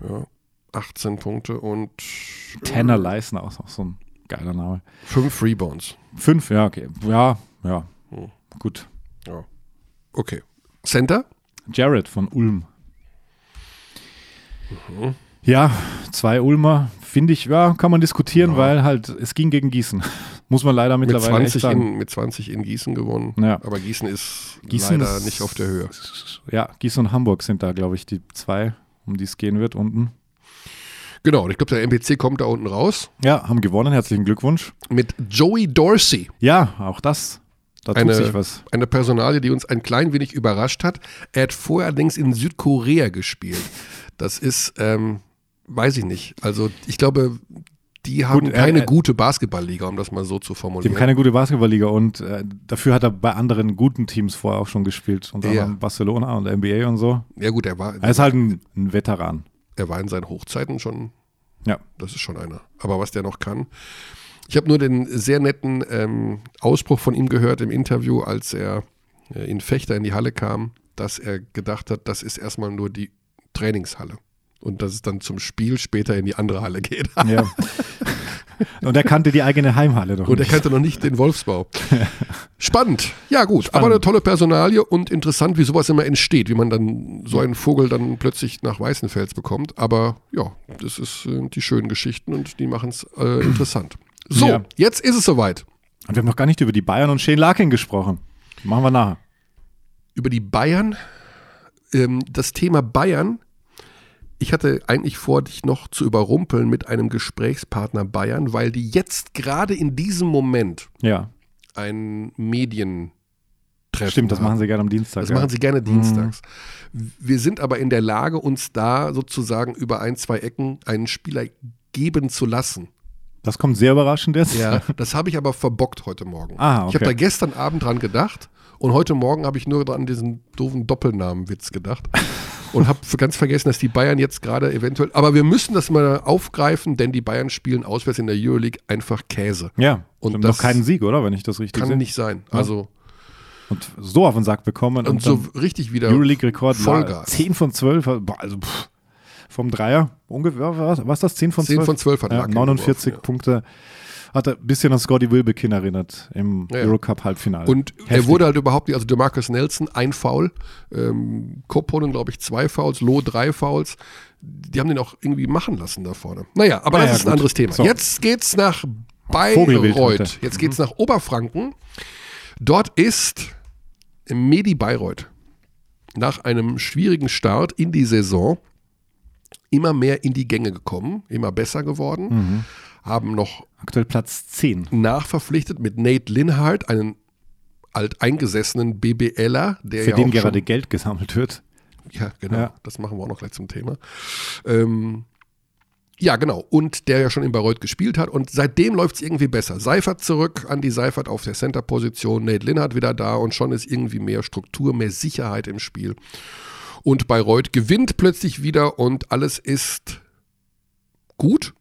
Ja, 18 Punkte und Tanner Leisner, auch auch so ein geiler Name. 5 Rebounds. Fünf, ja, okay. Ja, ja. Hm. Gut. Okay. Center? Jared von Ulm. Mhm. Ja, zwei Ulmer, finde ich, ja, kann man diskutieren, Ja. weil halt, es ging gegen Gießen. [laughs] Muss man leider Mit mittlerweile echt 20, sagen. in, mit 20 in Gießen gewonnen. Ja. Aber Gießen ist Gießen leider ist- nicht auf der Höhe. Ja, Gießen und Hamburg sind da, glaube ich, die zwei, um die es gehen wird unten. Genau, und ich glaube, der MPC kommt da unten raus Ja, haben gewonnen, herzlichen Glückwunsch. mit Joey Dorsey. Ja, auch das, da tut Eine- sich was. Eine Personalie, die uns ein klein wenig überrascht hat. Er hat vorher allerdings in Südkorea gespielt. Das ist, ähm, weiß ich nicht. Also ich glaube, die haben Gut, keine er- gute Basketballliga, um das mal so zu Die formulieren. haben keine gute Basketballliga und äh, dafür hat er bei anderen guten Teams vorher auch schon gespielt. Unter Ja. anderem Barcelona und NBA und so. ja gut, er war, Er ist halt ein, ein Veteran. Er war in seinen Hochzeiten schon, Ja. das ist schon einer. Aber was der noch kann. Ich habe nur den sehr netten ähm, Ausspruch von ihm gehört im Interview, als er äh, in Fechter in die Halle kam, dass er gedacht hat, das ist erstmal nur die Trainingshalle. Und dass es dann zum Spiel später in die andere Halle geht. ja. [laughs] [laughs] Und er kannte die eigene Heimhalle doch Und er kannte noch nicht den Wolfsbau. [laughs] Spannend. Ja, gut. Spannend. Aber eine tolle Personalie und interessant, wie sowas immer entsteht, wie man dann so einen Vogel dann plötzlich nach Weißenfels bekommt. Aber ja, das ist äh, die schönen Geschichten und die machen es äh, interessant. [clears throat] So, Ja. jetzt ist es soweit. Und wir haben noch gar nicht über die Bayern und Shane Larkin gesprochen. Machen wir nachher. Über die Bayern. Ähm, das Thema Bayern. Ich hatte eigentlich vor, dich noch zu überrumpeln mit einem Gesprächspartner Bayern, weil die jetzt gerade in diesem Moment Ja, ein Medientreffen stimmt, das machen sie gerne am Dienstag. Das ja. machen sie gerne dienstags. Wir sind aber in der Lage, uns da sozusagen über ein, zwei Ecken einen Spieler geben zu lassen. Das kommt sehr überraschend jetzt. Ja, [laughs] das habe ich aber verbockt heute Morgen. Ah, Ich habe okay. da gestern Abend dran gedacht und heute Morgen habe ich nur an diesen doofen Doppelnamenwitz gedacht [laughs] und habe ganz vergessen, dass die Bayern jetzt gerade eventuell, aber wir müssen das mal aufgreifen, denn die Bayern spielen auswärts in der Euroleague einfach Käse. Ja, Und das noch keinen Sieg, oder? Wenn ich das richtig Kann sehe. nicht sein. Also Und so auf den Sack bekommen. und, Und, so richtig wieder Euroleague-Rekord. Vollgas. 10 von 12. boah, Also pff, vom Dreier ungefähr. Was, was ist das? 10 von 12? 10 von 12 hat ja, Larkin 49 geworfen, ja. Hat er ein bisschen an Scotty Wilbekin erinnert im Ja. Eurocup-Halbfinale. Und er Heftig. wurde halt überhaupt nicht, also DeMarcus Nelson ein Foul, ähm, Koponen glaube ich zwei Fouls, Loh drei Fouls. Die haben den auch irgendwie machen lassen da vorne. Naja, aber Naja, das ist ein gut. anderes Thema. So. Jetzt geht's nach Bayreuth. Jetzt geht's nach Oberfranken. Dort ist Medi Bayreuth nach einem schwierigen Start in die Saison immer mehr in die Gänge gekommen, immer besser geworden, mhm. Haben noch aktuell Platz 10 nachverpflichtet mit Nate Linhardt, einen alteingesessenen BBLer, der Für ja den gerade Geld gesammelt wird. Ja, genau. Ja. Das machen wir auch noch gleich zum Thema. Ähm, ja, genau. Und der ja schon in Bayreuth gespielt hat. Und seitdem läuft es irgendwie besser. Seifert zurück, Andy Seifert auf der Center-Position, Nate Linhardt wieder da und schon ist irgendwie mehr Struktur, mehr Sicherheit im Spiel. Und Bayreuth gewinnt plötzlich wieder und alles ist gut.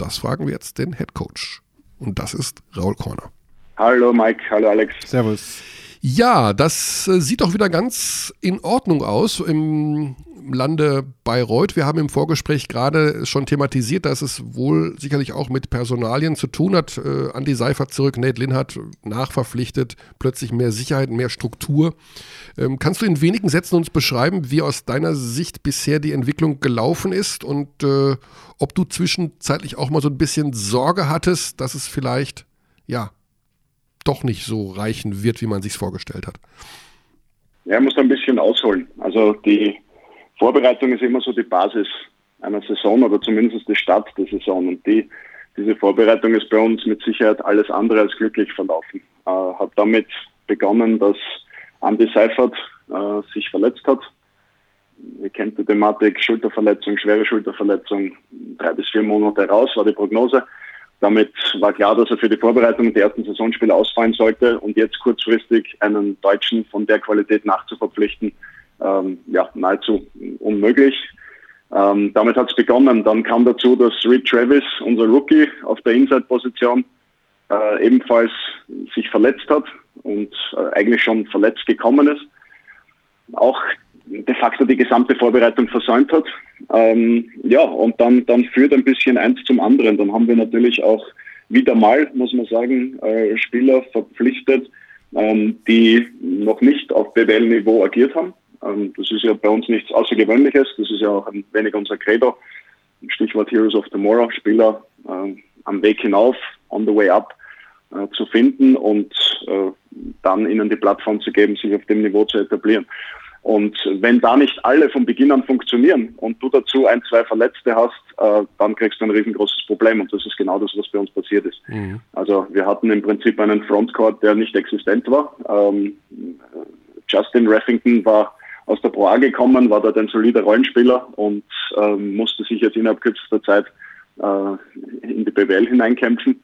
Das fragen wir jetzt den Head Coach. Und das ist Raul Korner. Hallo Mike, hallo Alex. Servus. Ja, das äh, sieht doch wieder ganz in Ordnung aus im Lande Bayreuth. Wir haben im Vorgespräch gerade schon thematisiert, dass es wohl sicherlich auch mit Personalien zu tun hat. Äh, Andi Seifert zurück, Nate Lin hat nachverpflichtet, plötzlich mehr Sicherheit, mehr Struktur. Ähm, kannst du in wenigen Sätzen uns beschreiben, wie aus deiner Sicht bisher die Entwicklung gelaufen ist und äh, ob du zwischenzeitlich auch mal so ein bisschen Sorge hattest, dass es vielleicht, ja, doch nicht so reichen wird, wie man sich vorgestellt hat? Ja, muss ein bisschen ausholen. Also die Vorbereitung ist immer so die Basis einer Saison oder zumindest die Start der Saison. Und die, diese Vorbereitung ist bei uns mit Sicherheit alles andere als glücklich verlaufen. Äh, hat damit begonnen, dass Andy Seifert äh, sich verletzt hat. Ihr kennt die Thematik Schulterverletzung, schwere Schulterverletzung, drei bis vier Monate raus war die Prognose. Damit war klar, dass er für die Vorbereitung der ersten Saisonspiele ausfallen sollte und jetzt kurzfristig einen Deutschen von der Qualität nachzuverpflichten, ähm, ja, nahezu unmöglich. Ähm, damit hat es begonnen. Dann kam dazu, dass Reed Travis, unser Rookie auf der Inside-Position, äh, ebenfalls sich verletzt hat und äh, eigentlich schon verletzt gekommen ist. Facto die gesamte Vorbereitung versäumt hat. Ähm, ja, und dann, dann führt ein bisschen eins zum anderen. Dann haben wir natürlich auch wieder mal, muss man sagen, äh, Spieler verpflichtet, ähm, die noch nicht auf BWL-Niveau agiert haben. Ähm, das ist ja bei uns nichts Außergewöhnliches. Das ist ja auch ein wenig unser Credo. Stichwort Heroes of Tomorrow, Spieler äh, am Weg hinauf, on the way up äh, zu finden und äh, dann ihnen die Plattform zu geben, sich auf dem Niveau zu etablieren. Und wenn da nicht alle von Beginn an funktionieren und du dazu ein, zwei Verletzte hast, äh, dann kriegst du ein riesengroßes Problem. Und das ist genau das, was bei uns passiert ist. Mhm. Also wir hatten im Prinzip einen Frontcourt, der nicht existent war. Ähm, Justin Reffington war aus der Pro A gekommen, war dort ein solider Rollenspieler und ähm, musste sich jetzt innerhalb kürzester Zeit äh, in die BWL hineinkämpfen.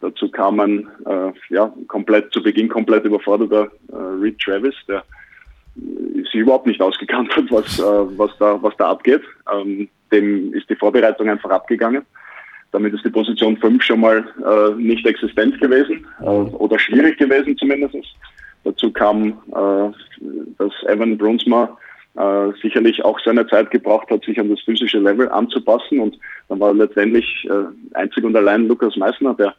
Dazu kamen äh, ja, komplett zu Beginn komplett überforderter äh, Reed Travis, der sich überhaupt nicht ausgekannt hat, [laughs] was, äh, was, da, was da abgeht. Ähm, dem ist die Vorbereitung einfach abgegangen. Damit ist die Position 5 schon mal äh, nicht existent gewesen äh, oder schwierig gewesen zumindest. Dazu kam, äh, dass Evan Brunsma äh, sicherlich auch seine Zeit gebraucht hat, sich an das physische Level anzupassen. Und dann war letztendlich äh, einzig und allein Lukas Meissner, der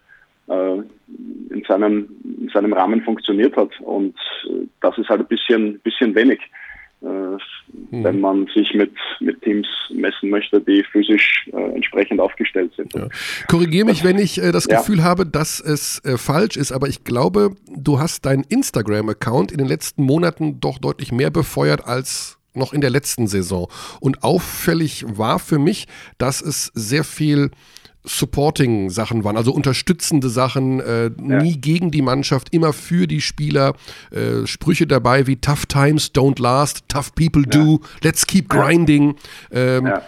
in, seinem, in seinem Rahmen funktioniert hat. Und äh, das ist halt ein bisschen, bisschen wenig, äh, mhm. wenn man sich mit, mit Teams messen möchte, die physisch äh, entsprechend aufgestellt sind. Ja. Korrigiere mich, wenn ich äh, das Gefühl ja. habe, dass es äh, falsch ist, aber ich glaube, du hast deinen Instagram-Account in den letzten Monaten doch deutlich mehr befeuert als noch in der letzten Saison. Und auffällig war für mich, dass es sehr viel Supporting-Sachen waren, also unterstützende Sachen, äh, ja. nie gegen die Mannschaft, immer für die Spieler. Äh, Sprüche dabei wie Tough Times don't last, Tough People ja. do, Let's keep grinding. Ähm, ja.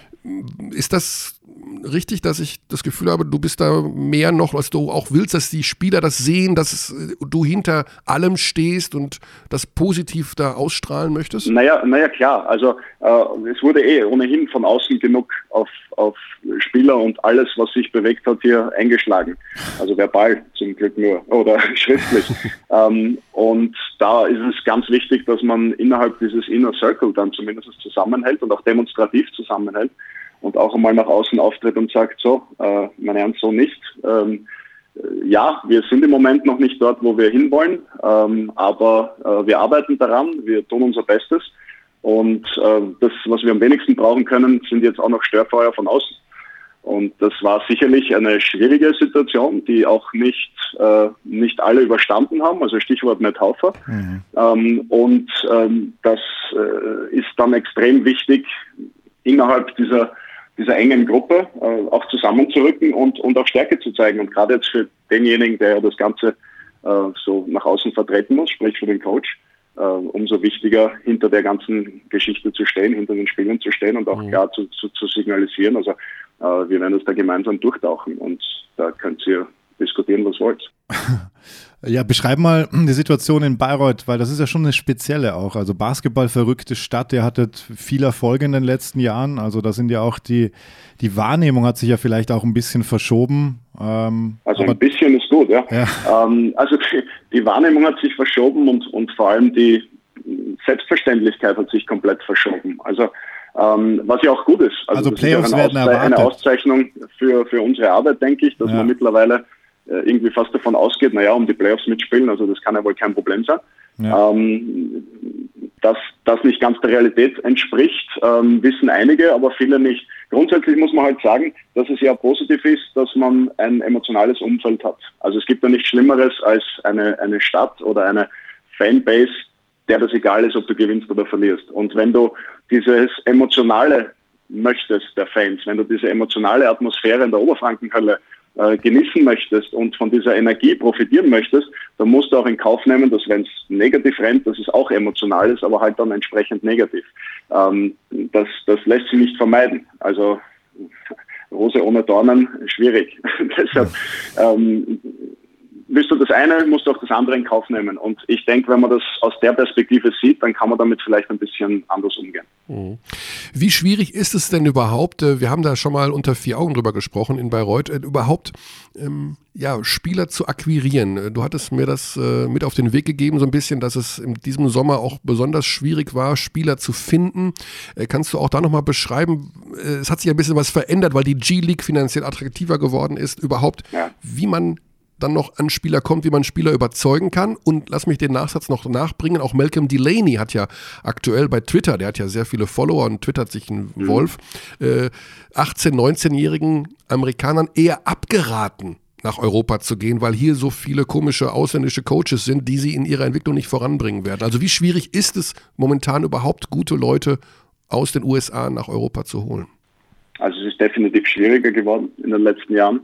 Ist das richtig, dass ich das Gefühl habe, du bist da mehr noch, was du auch willst, dass die Spieler das sehen, dass äh, du hinter allem stehst und das positiv da ausstrahlen möchtest? Naja, naja klar. Also äh, es wurde eh ohnehin von außen genug auf, auf Spieler und alles, was sich bewegt hat, hier eingeschlagen. Also verbal zum Glück nur [laughs] oder schriftlich. [laughs] ähm, und da ist es ganz wichtig, dass man innerhalb dieses Inner Circle dann zumindest zusammenhält und auch demonstrativ zusammenhält und auch einmal nach außen auftritt und sagt, so, äh, meine Herren, so nicht. Ähm, äh, ja, wir sind im Moment noch nicht dort, wo wir hinwollen, ähm, aber äh, wir arbeiten daran, wir tun unser Bestes und äh, das, was wir am wenigsten brauchen können, sind jetzt auch noch Störfeuer von außen. Und das war sicherlich eine schwierige Situation, die auch nicht, äh, nicht alle überstanden haben, also Stichwort Matt Haufer. Mhm. Ähm, und ähm, das äh, ist dann extrem wichtig, innerhalb dieser, dieser engen Gruppe äh, auch zusammenzurücken und, und auch Stärke zu zeigen. Und gerade jetzt für denjenigen, der das Ganze äh, so nach außen vertreten muss, sprich für den Coach, äh, umso wichtiger hinter der ganzen Geschichte zu stehen, hinter den Spielern zu stehen und auch mhm. klar zu, zu, zu signalisieren. Also äh, wir werden das da gemeinsam durchtauchen und da könnt ihr diskutieren, was wollt. [laughs] Ja, beschreib mal [clears throat] die Situation in Bayreuth, weil das ist ja schon eine spezielle auch. Also Basketball-verrückte Stadt, ihr hattet viel Erfolg in den letzten Jahren. Also da sind ja auch die, die Wahrnehmung hat sich ja vielleicht auch ein bisschen verschoben. Ähm, also ein bisschen ist gut, ja. ja. [laughs] Ähm, also die, die, Wahrnehmung hat sich verschoben und, und vor allem die Selbstverständlichkeit hat sich komplett verschoben. Also ähm, was ja auch gut ist. Also, also Playoffs ist werden erwartet. eine Auszeichnung für, für unsere Arbeit, denke ich, dass ja. man mittlerweile irgendwie fast davon ausgeht, naja, um die Playoffs mitspielen, also das kann ja wohl kein Problem sein. Ja. Ähm, dass das nicht ganz der Realität entspricht, ähm, wissen einige, aber viele nicht. Grundsätzlich muss man halt sagen, dass es ja positiv ist, dass man ein emotionales Umfeld hat. Also es gibt ja nichts Schlimmeres als eine, eine Stadt oder eine Fanbase, der das egal ist, ob du gewinnst oder verlierst. Und wenn du dieses emotionale möchtest der Fans, wenn du diese emotionale Atmosphäre in der Oberfrankenhalle äh, genießen möchtest und von dieser Energie profitieren möchtest, dann musst du auch in Kauf nehmen, dass wenn es negativ rennt, dass es auch emotional ist, aber halt dann entsprechend negativ. Ähm, das, das lässt sich nicht vermeiden. Also Rose ohne Dornen, schwierig. [laughs] Deshalb ähm, willst du das eine, musst du auch das andere in Kauf nehmen. Und ich denke, wenn man das aus der Perspektive sieht, dann kann man damit vielleicht ein bisschen anders umgehen. Mhm. Wie schwierig ist es denn überhaupt, äh, wir haben da schon mal unter vier Augen drüber gesprochen in Bayreuth, äh, überhaupt ähm, ja, Spieler zu akquirieren? Äh, du hattest mir das äh, mit auf den Weg gegeben, so ein bisschen, dass es in diesem Sommer auch besonders schwierig war, Spieler zu finden. Äh, kannst du auch da nochmal beschreiben, äh, es hat sich ein bisschen was verändert, weil die G-League finanziell attraktiver geworden ist, überhaupt, ja. wie man dann noch an Spieler kommt, wie man Spieler überzeugen kann. Und lass mich den Nachsatz noch nachbringen. Auch Malcolm Delaney hat ja aktuell bei Twitter, der hat ja sehr viele Follower und twittert sich ein mhm. Wolf, äh, 18-, 19-jährigen Amerikanern eher abgeraten, nach Europa zu gehen, weil hier so viele komische ausländische Coaches sind, die sie in ihrer Entwicklung nicht voranbringen werden. Also wie schwierig ist es momentan überhaupt gute Leute aus den USA nach Europa zu holen? Also es ist definitiv schwieriger geworden in den letzten Jahren.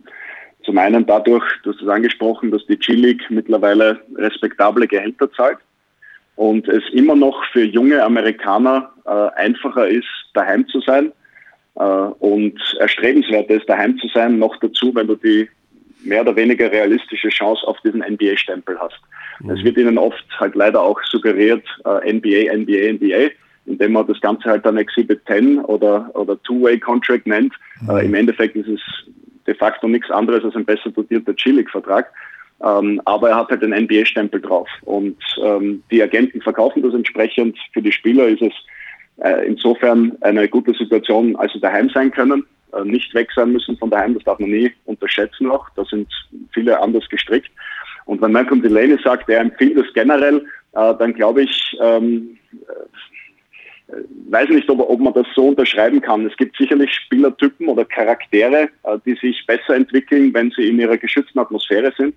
Zum einen dadurch, du hast es angesprochen, dass die G-League mittlerweile respektable Gehälter zahlt und es immer noch für junge Amerikaner äh, einfacher ist, daheim zu sein äh, und erstrebenswerter ist, daheim zu sein, noch dazu, wenn du die mehr oder weniger realistische Chance auf diesen NBA-Stempel hast. Mhm. Es wird ihnen oft halt leider auch suggeriert, äh, NBA, NBA, NBA, indem man das Ganze halt dann Exhibit 10 oder, oder Two-Way-Contract nennt. Mhm. Äh, Im Endeffekt ist es de facto nichts anderes als ein besser dotierter G-League-Vertrag. Ähm, aber er hat halt den NBA-Stempel drauf. Und ähm, die Agenten verkaufen das entsprechend. Für die Spieler ist es äh, insofern eine gute Situation, als sie daheim sein können, äh, nicht weg sein müssen von daheim. Das darf man nie unterschätzen auch. Da sind viele anders gestrickt. Und wenn Malcolm Delaney sagt, er empfiehlt es generell, äh, dann glaube ich, ähm, weiß nicht, ob, ob, man das so unterschreiben kann. Es gibt sicherlich Spielertypen oder Charaktere, äh, die sich besser entwickeln, wenn sie in ihrer geschützten Atmosphäre sind.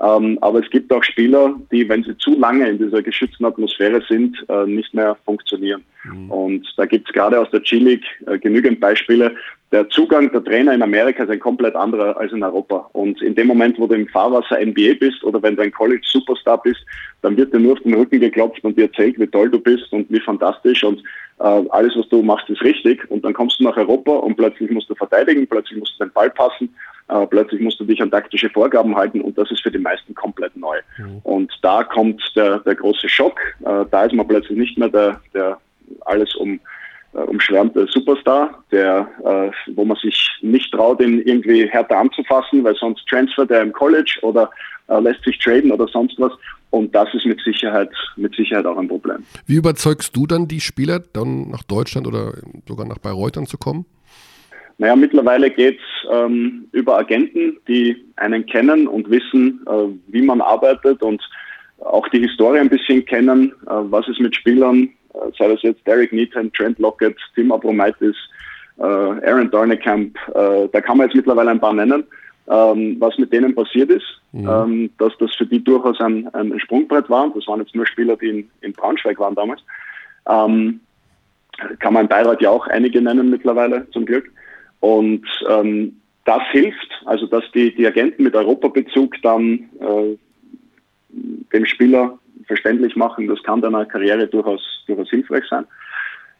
Ähm, aber es gibt auch Spieler, die, wenn sie zu lange in dieser geschützten Atmosphäre sind, äh, nicht mehr funktionieren. Mhm. Und da gibt es gerade aus der G-League äh, genügend Beispiele. Der Zugang der Trainer in Amerika ist ein komplett anderer als in Europa. Und in dem Moment, wo du im Fahrwasser NBA bist oder wenn du ein College-Superstar bist, dann wird dir nur auf den Rücken geklopft und dir erzählt, wie toll du bist und wie fantastisch und äh, alles, was du machst, ist richtig. Und dann kommst du nach Europa und plötzlich musst du verteidigen, plötzlich musst du den Ball passen, äh, plötzlich musst du dich an taktische Vorgaben halten und das ist für die meisten komplett neu. Mhm. Und da kommt der, der große Schock. Äh, da ist man plötzlich nicht mehr der, der alles um äh, umschwärmte Superstar, der, äh, wo man sich nicht traut, ihn irgendwie härter anzufassen, weil sonst transfer der im College oder äh, lässt sich traden oder sonst was. Und das ist mit Sicherheit, mit Sicherheit auch ein Problem. Wie überzeugst du dann die Spieler, dann nach Deutschland oder sogar nach Bayreuth dann zu kommen? Naja, mittlerweile geht's ähm, über Agenten, die einen kennen und wissen, äh, wie man arbeitet und auch die Historie ein bisschen kennen, äh, was ist mit Spielern, äh, sei das jetzt Derek Needham, Trent Lockett, Tim Abromaitis, äh, Aaron Dornekamp, äh, da kann man jetzt mittlerweile ein paar nennen, ähm, was mit denen passiert ist, mhm. ähm, dass das für die durchaus ein, ein Sprungbrett war. Das waren jetzt nur Spieler, die in, in Braunschweig waren damals. Ähm, kann man in Bayreuth ja auch einige nennen mittlerweile, zum Glück. Und ähm, das hilft, also dass die, die Agenten mit Europabezug dann äh, dem Spieler verständlich machen, das kann dann eine Karriere durchaus, durchaus hilfreich sein.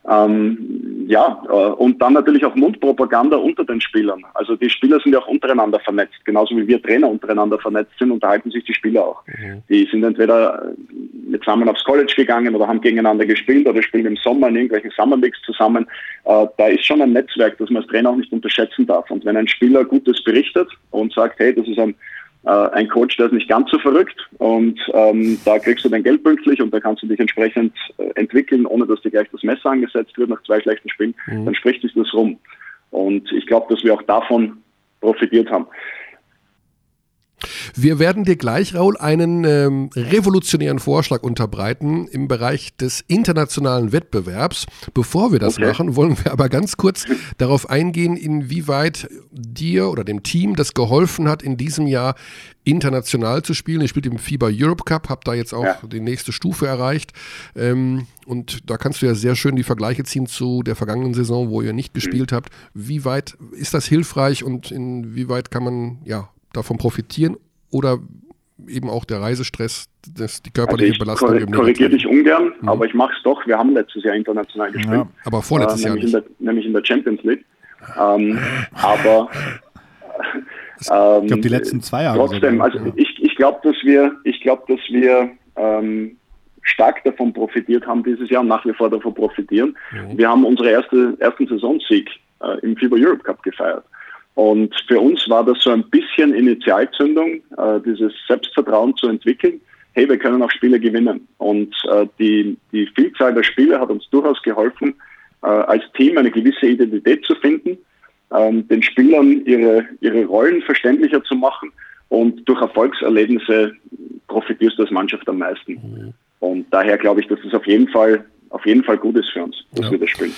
Ähm, ja, äh, und dann natürlich auch Mundpropaganda unter den Spielern. Also die Spieler sind ja auch untereinander vernetzt, genauso wie wir Trainer untereinander vernetzt sind, unterhalten sich die Spieler auch. Mhm. Die sind entweder mit zusammen aufs College gegangen oder haben gegeneinander gespielt oder spielen im Sommer in irgendwelchen Summer Leagues zusammen. Äh, da ist schon ein Netzwerk, das man als Trainer auch nicht unterschätzen darf. Und wenn ein Spieler Gutes berichtet und sagt, hey, das ist ein äh, ein Coach, der ist nicht ganz so verrückt und ähm, da kriegst du dein Geld pünktlich und da kannst du dich entsprechend äh, entwickeln, ohne dass dir gleich das Messer angesetzt wird nach zwei schlechten Spielen, mhm. dann spricht sich das rum. Und ich glaube, dass wir auch davon profitiert haben. Wir werden dir gleich, Raul, einen ähm, revolutionären Vorschlag unterbreiten im Bereich des internationalen Wettbewerbs. Bevor wir das okay. machen, wollen wir aber ganz kurz darauf eingehen, inwieweit dir oder dem Team das geholfen hat, in diesem Jahr international zu spielen. Ihr spielt im FIBA Europe Cup, habt da jetzt auch ja. die nächste Stufe erreicht. Ähm, und da kannst du ja sehr schön die Vergleiche ziehen zu der vergangenen Saison, wo ihr nicht mhm. gespielt habt. Wie weit ist das hilfreich und inwieweit kann man ja davon profitieren oder eben auch der Reisestress, das, die körperliche also Belastung. Ich korrigiere dich ungern, mhm. aber ich mache es doch. Wir haben letztes Jahr international gespielt. Ja, aber vorletztes äh, Jahr nicht. In der, nämlich in der Champions League. Ähm, aber ähm, ich glaube, die letzten zwei Jahre. Trotzdem, also ja. ich, ich glaube, dass wir, ich glaube, dass wir ähm, stark davon profitiert haben dieses Jahr und nach wie vor davon profitieren. Mhm. Wir haben unsere erste, ersten Saisonsieg äh, im FIBA Europe Cup gefeiert. Und für uns war das so ein bisschen Initialzündung, äh, dieses Selbstvertrauen zu entwickeln. Hey, wir können auch Spiele gewinnen. Und äh, die, die Vielzahl der Spiele hat uns durchaus geholfen, äh, als Team eine gewisse Identität zu finden, ähm, den Spielern ihre, ihre Rollen verständlicher zu machen und durch Erfolgserlebnisse profitierst du als Mannschaft am meisten. Mhm. Und daher glaube ich, dass das auf jeden Fall, auf jeden Fall gut ist für uns, dass ja. wir das spielen.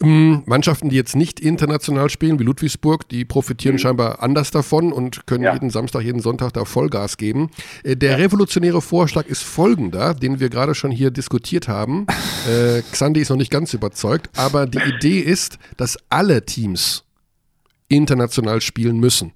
Mm, Mannschaften, die jetzt nicht international spielen, wie Ludwigsburg, die profitieren mhm. scheinbar anders davon und können ja. jeden Samstag, jeden Sonntag da Vollgas geben. Äh, der ja. revolutionäre Vorschlag ist folgender, den wir gerade schon hier diskutiert haben. [laughs] äh, Xandi ist noch nicht ganz überzeugt, aber die Idee ist, dass alle Teams international spielen müssen.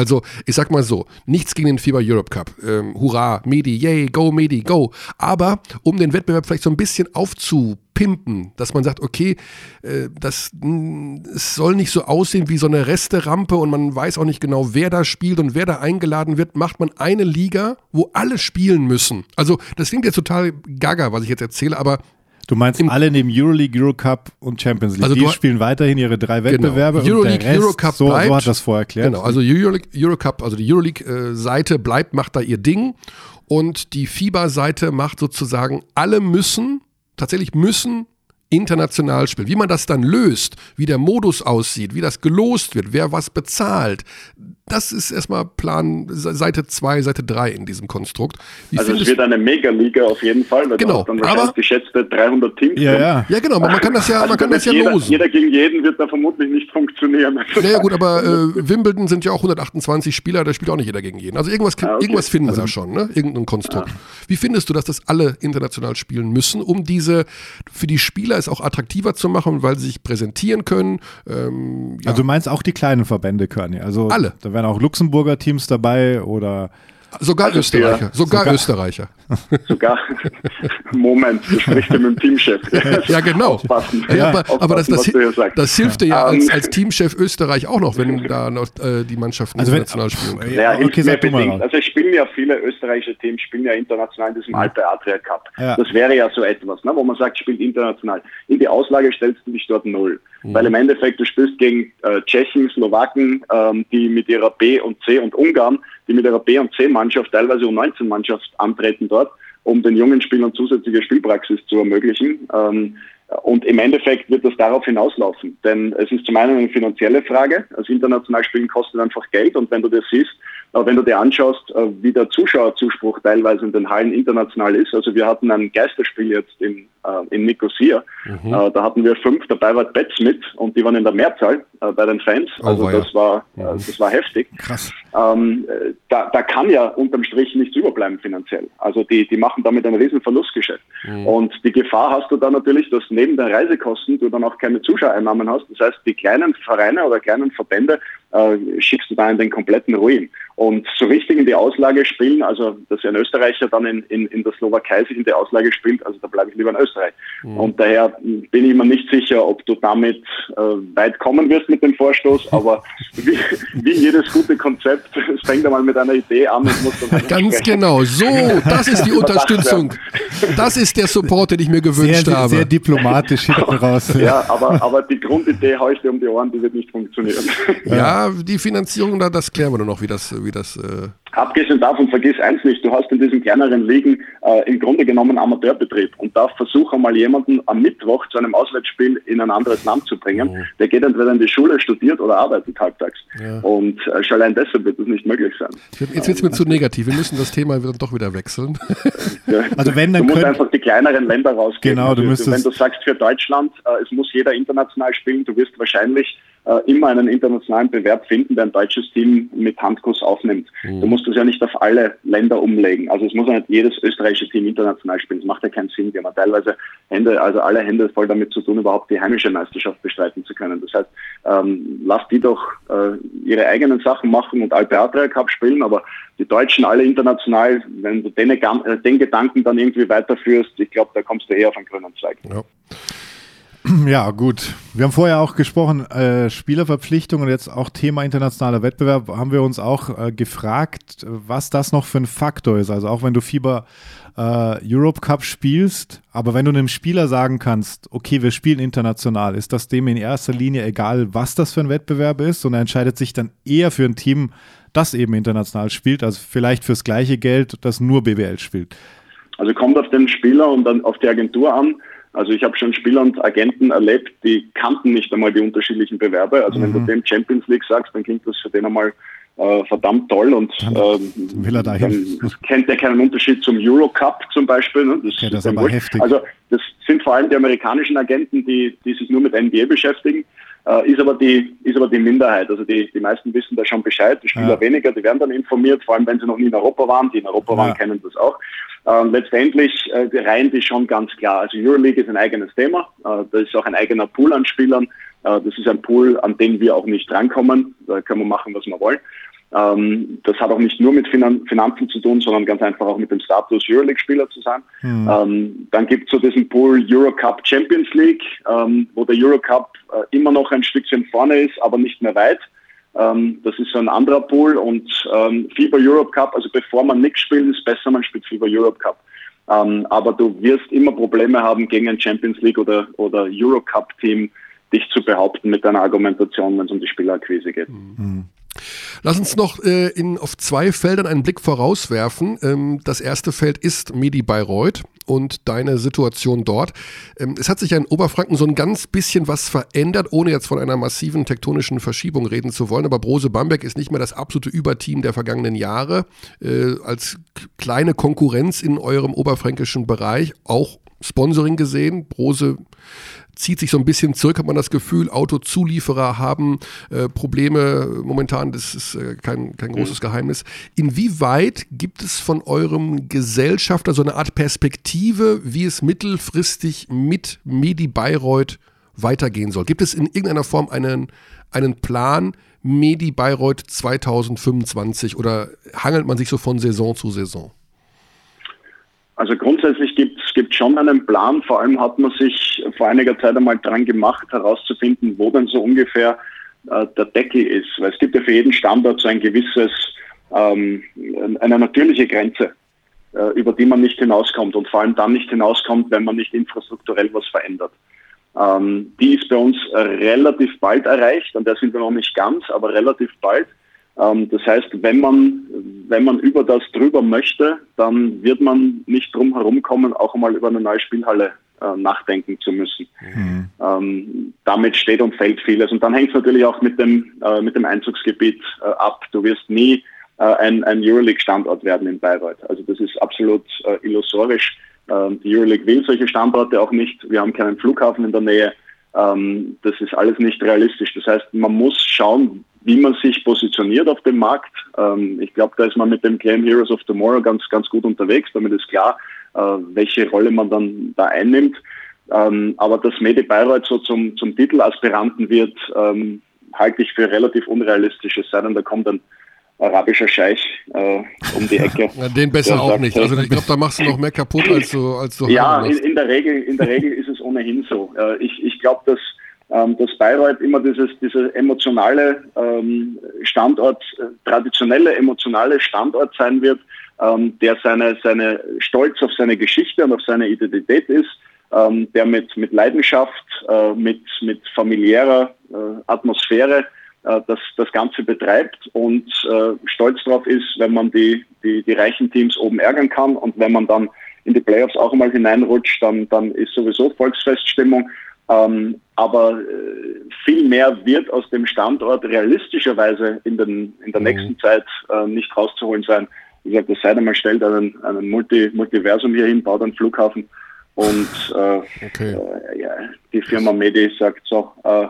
Also, ich sag mal so, nichts gegen den FIBA Europe Cup. Ähm, hurra, Medi, yay, go, Medi, go. Aber um den Wettbewerb vielleicht so ein bisschen aufzupimpen, dass man sagt, okay, äh, das mh, soll nicht so aussehen wie so eine Resterampe und man weiß auch nicht genau, wer da spielt und wer da eingeladen wird, macht man eine Liga, wo alle spielen müssen. Also, das klingt jetzt total gaga, was ich jetzt erzähle, aber Du meinst Im, alle neben Euroleague, Eurocup und Champions League. Also die spielen weiterhin ihre drei genau. Wettbewerbe. Genau. Euroleague, Rest, Eurocup so, bleibt. So hat das vorher erklärt. Genau, also Euroleague, Eurocup, also die Euroleague-Seite bleibt, macht da ihr Ding. Und die FIBA-Seite macht sozusagen, alle müssen, tatsächlich müssen international spielen. Wie man das dann löst, wie der Modus aussieht, wie das gelost wird, wer was bezahlt, das ist erstmal Plan Seite 2, Seite 3 in diesem Konstrukt. Wie also es wird eine Mega-Liga auf jeden Fall, weil genau, dann wahrscheinlich geschätzte 300 Teams ja, ja. ja, genau, man kann das ja, also man kann das ja jeder, losen. Jeder gegen jeden wird da vermutlich nicht funktionieren. Naja gut, aber äh, Wimbledon sind ja auch 128 Spieler, da spielt auch nicht jeder gegen jeden. Also irgendwas, ah, okay. irgendwas finden also, wir da schon, ne? irgendein Konstrukt. Ah. Wie findest du, dass das alle international spielen müssen, um diese, für die Spieler es auch attraktiver zu machen, weil sie sich präsentieren können? Ähm, ja. Also du meinst auch die kleinen Verbände können, also alle. Da werden auch Luxemburger Teams dabei oder Sogar also Österreicher. Sogar, sogar, Österreicher. [laughs] Sogar. [laughs] Moment, du sprichst mit dem Teamchef. ja, genau. Aufpassen. Ja, aber, aufpassen, aber das, das, das, hilft dir ja als, ähm, als, Teamchef Österreich auch noch, wenn da noch äh, die Mannschaften also international spielen können. Ja, okay, sag bedingt. Also es spielen ja viele österreichische Teams, spielen ja international in diesem Alpe Adria Cup. Ja. Das wäre ja so etwas, ne, wo man sagt, spielt international. In die Auslage stellst du dich dort null. Mhm. Weil im Endeffekt, du spielst gegen äh, Tschechen, Slowaken, ähm, die mit ihrer B und C und Ungarn, die mit ihrer B und C-Mannschaft, teilweise U19-Mannschaft antreten dort, um den jungen Spielern zusätzliche Spielpraxis zu ermöglichen. Ähm, und im Endeffekt wird das darauf hinauslaufen. Denn es ist zum einen eine finanzielle Frage. Das international spielen kostet einfach Geld. Und wenn du das siehst, äh, wenn du dir anschaust, äh, wie der Zuschauerzuspruch teilweise in den Hallen international ist. Also wir hatten ein Geisterspiel jetzt in äh, in Nicosia. Mhm. Äh, da hatten wir fünf der Bayreuth Bets mit und die waren in der Mehrzahl äh, bei den Fans. Oh, also das war, äh, mhm. das war heftig. Krass. Ähm, da, da kann ja unterm Strich nichts überbleiben finanziell. Also die, die machen damit ein riesen Verlustgeschäft. Mhm. Und die Gefahr hast du da natürlich, dass neben den Reisekosten du dann auch keine Zuschauereinnahmen hast. Das heißt, die kleinen Vereine oder kleinen Verbände äh, schickst du da in den kompletten Ruin. Und so richtig in die Auslage spielen, also dass ein Österreicher dann in, in, in der Slowakei sich in die Auslage spielt, also da bleibe ich lieber in Österreich. Mhm. Und daher bin ich mir nicht sicher, ob du damit äh, weit kommen wirst mit dem Vorstoß, [laughs] aber wie, wie jedes gute Konzept, es fängt einmal mit einer Idee an und muss dann Ganz sprechen. genau, so, das ist die [laughs] Unterstützung. Das ist der Support, den ich mir gewünscht sehr, habe. Sehr diplomatisch hinten [laughs] raus. Ja, aber, aber die Grundidee dir um die Ohren, die wird nicht funktionieren. Ja, die Finanzierung, das klären wir nur noch, wie das, wie das äh, Abgesehen davon, vergiss eins nicht, du hast in diesen kleineren Ligen äh, im Grunde genommen Amateurbetrieb und da versuche mal jemanden am Mittwoch zu einem Auswärtsspiel in ein anderes Land zu bringen. Oh. Der geht entweder in die Schule, studiert oder arbeitet halbtags. Ja. Und äh, schon allein deshalb wird das nicht möglich sein. Jetzt wird es mir zu negativ. Wir müssen das Thema dann doch wieder wechseln. Ja. Also wenn, dann du musst einfach die kleineren Länder rausgehen. Genau, du müsstest wenn du sagst für Deutschland, äh, es muss jeder international spielen, du wirst wahrscheinlich immer einen internationalen Bewerb finden, der ein deutsches Team mit Handkuss aufnimmt. Mhm. Du musst das ja nicht auf alle Länder umlegen. Also es muss ja nicht jedes österreichische Team international spielen. Das macht ja keinen Sinn. Wir haben teilweise Hände, also alle Hände voll damit zu tun, überhaupt die heimische Meisterschaft bestreiten zu können. Das heißt, ähm, lass die doch äh, ihre eigenen Sachen machen und Alpe Adria Cup spielen, aber die Deutschen alle international, wenn du den, äh, den Gedanken dann irgendwie weiterführst, ich glaube, da kommst du eher auf einen grünen Zweig. Ja. [clears throat] Ja, gut. Wir haben vorher auch gesprochen, äh, Spielerverpflichtung und jetzt auch Thema internationaler Wettbewerb, haben wir uns auch äh, gefragt, was das noch für ein Faktor ist. Also auch wenn du Fieber äh, Europe Cup spielst, aber wenn du einem Spieler sagen kannst, okay, wir spielen international, ist das dem in erster Linie egal, was das für ein Wettbewerb ist und er entscheidet sich dann eher für ein Team, das eben international spielt, also vielleicht fürs gleiche Geld, das nur BWL spielt. Also kommt auf den Spieler und dann auf die Agentur an. Also ich habe schon Spieler und Agenten erlebt, die kannten nicht einmal die unterschiedlichen Bewerbe. Also mhm. wenn du mhm. dem Champions League sagst, dann klingt das für den einmal äh, verdammt toll und äh, will er dahin. dann kennt er keinen Unterschied zum Eurocup zum Beispiel. Ne? Das, okay, das ist aber heftig. Also das sind vor allem die amerikanischen Agenten, die, die sich nur mit NBA beschäftigen. Äh, ist, aber die, ist aber die Minderheit. Also die, die meisten wissen da schon Bescheid, die Spieler ja. weniger, die werden dann informiert, vor allem wenn sie noch nie in Europa waren. Die in Europa ja. waren, kennen das auch. Ähm, letztendlich äh, reihen die schon ganz klar. Also Euroleague ist ein eigenes Thema. Äh, da ist auch ein eigener Pool an Spielern. Äh, das ist ein Pool, an den wir auch nicht rankommen. Da können wir machen, was wir wollen. Ähm, das hat auch nicht nur mit Finan Finanzen zu tun, sondern ganz einfach auch mit dem Status Euroleague-Spieler zu sein. Mhm. Ähm, dann gibt es so diesen Pool Eurocup Champions League, ähm, wo der Eurocup äh, immer noch ein Stückchen vorne ist, aber nicht mehr weit. Ähm, das ist so ein anderer Pool und ähm, FIBA Europe Cup, also bevor man nichts spielt, ist besser, man spielt FIBA Europe Cup. Ähm, aber du wirst immer Probleme haben, gegen ein Champions League oder, oder Eurocup Team dich zu behaupten mit deiner Argumentation, wenn es um die Spielakquise geht. Mhm. Lass uns noch äh, in, auf zwei Feldern einen Blick vorauswerfen. Ähm, das erste Feld ist Medi Bayreuth und deine Situation dort. Ähm, es hat sich ja in Oberfranken so ein ganz bisschen was verändert, ohne jetzt von einer massiven tektonischen Verschiebung reden zu wollen. Aber Brose Bamberg ist nicht mehr das absolute Überteam der vergangenen Jahre. Äh, als kleine Konkurrenz in eurem oberfränkischen Bereich, auch Sponsoring gesehen. Brose zieht sich so ein bisschen zurück, hat man das Gefühl. Autozulieferer haben äh, Probleme momentan, das ist äh, kein, kein großes Geheimnis. Inwieweit gibt es von eurem Gesellschafter so eine Art Perspektive, wie es mittelfristig mit Medi Bayreuth weitergehen soll? Gibt es in irgendeiner Form einen, einen Plan, Medi Bayreuth 2025 oder hangelt man sich so von Saison zu Saison? Also grundsätzlich gibt es schon einen Plan. Vor allem hat man sich vor einiger Zeit einmal dran gemacht, herauszufinden, wo denn so ungefähr äh, der Deckel ist. Weil es gibt ja für jeden Standort so ein gewisses, ähm, eine natürliche Grenze, äh, über die man nicht hinauskommt und vor allem dann nicht hinauskommt, wenn man nicht infrastrukturell was verändert. Ähm, die ist bei uns relativ bald erreicht, und da sind wir noch nicht ganz, aber relativ bald. Ähm, das heißt, wenn man, wenn man über das drüber möchte, dann wird man nicht drum herum kommen, auch einmal über eine neue Spielhalle äh, nachdenken zu müssen. Mhm. Ähm, damit steht und fällt vieles. Und dann hängt es natürlich auch mit dem, äh, mit dem Einzugsgebiet äh, ab. Du wirst nie äh, ein, ein Euroleague-Standort werden in Bayreuth. Also das ist absolut äh, illusorisch. Ähm, die Euroleague will solche Standorte auch nicht. Wir haben keinen Flughafen in der Nähe. Ähm, das ist alles nicht realistisch. Das heißt, man muss schauen, wie man sich positioniert auf dem Markt. Ähm, ich glaube, da ist man mit dem Claim Heroes of Tomorrow ganz, ganz gut unterwegs. Damit ist klar, äh, welche Rolle man dann da einnimmt. Ähm, aber dass Medi Bayreuth so zum, zum Titelaspiranten wird, ähm, halte ich für relativ unrealistisch. Es sei denn, da kommt ein arabischer Scheich äh, um die Ecke. [laughs] Ja, den besser auch sagt, nicht. Also ich glaube, da machst du noch mehr kaputt als du als du Ja, in, in, der Regel, in der Regel ist es ohnehin so. Äh, ich ich glaube, dass ähm, dass Bayreuth immer dieses dieser emotionale ähm, Standort, äh, traditionelle emotionale Standort sein wird, ähm, der seine seine Stolz auf seine Geschichte und auf seine Identität ist. Ähm, der mit, mit Leidenschaft, äh, mit, mit familiärer äh, Atmosphäre äh, das, das Ganze betreibt und äh, stolz darauf ist, wenn man die, die, die reichen Teams oben ärgern kann und wenn man dann in die Playoffs auch mal hineinrutscht, dann, dann ist sowieso Volksfeststimmung. Ähm, aber äh, viel mehr wird aus dem Standort realistischerweise in, den, in der mhm. nächsten Zeit äh, nicht rauszuholen sein. Wie gesagt, das sei denn, man stellt einen, einen Multi, Multiversum hier hin, baut einen Flughafen und äh, okay. äh, ja, die Firma Medi sagt so, äh,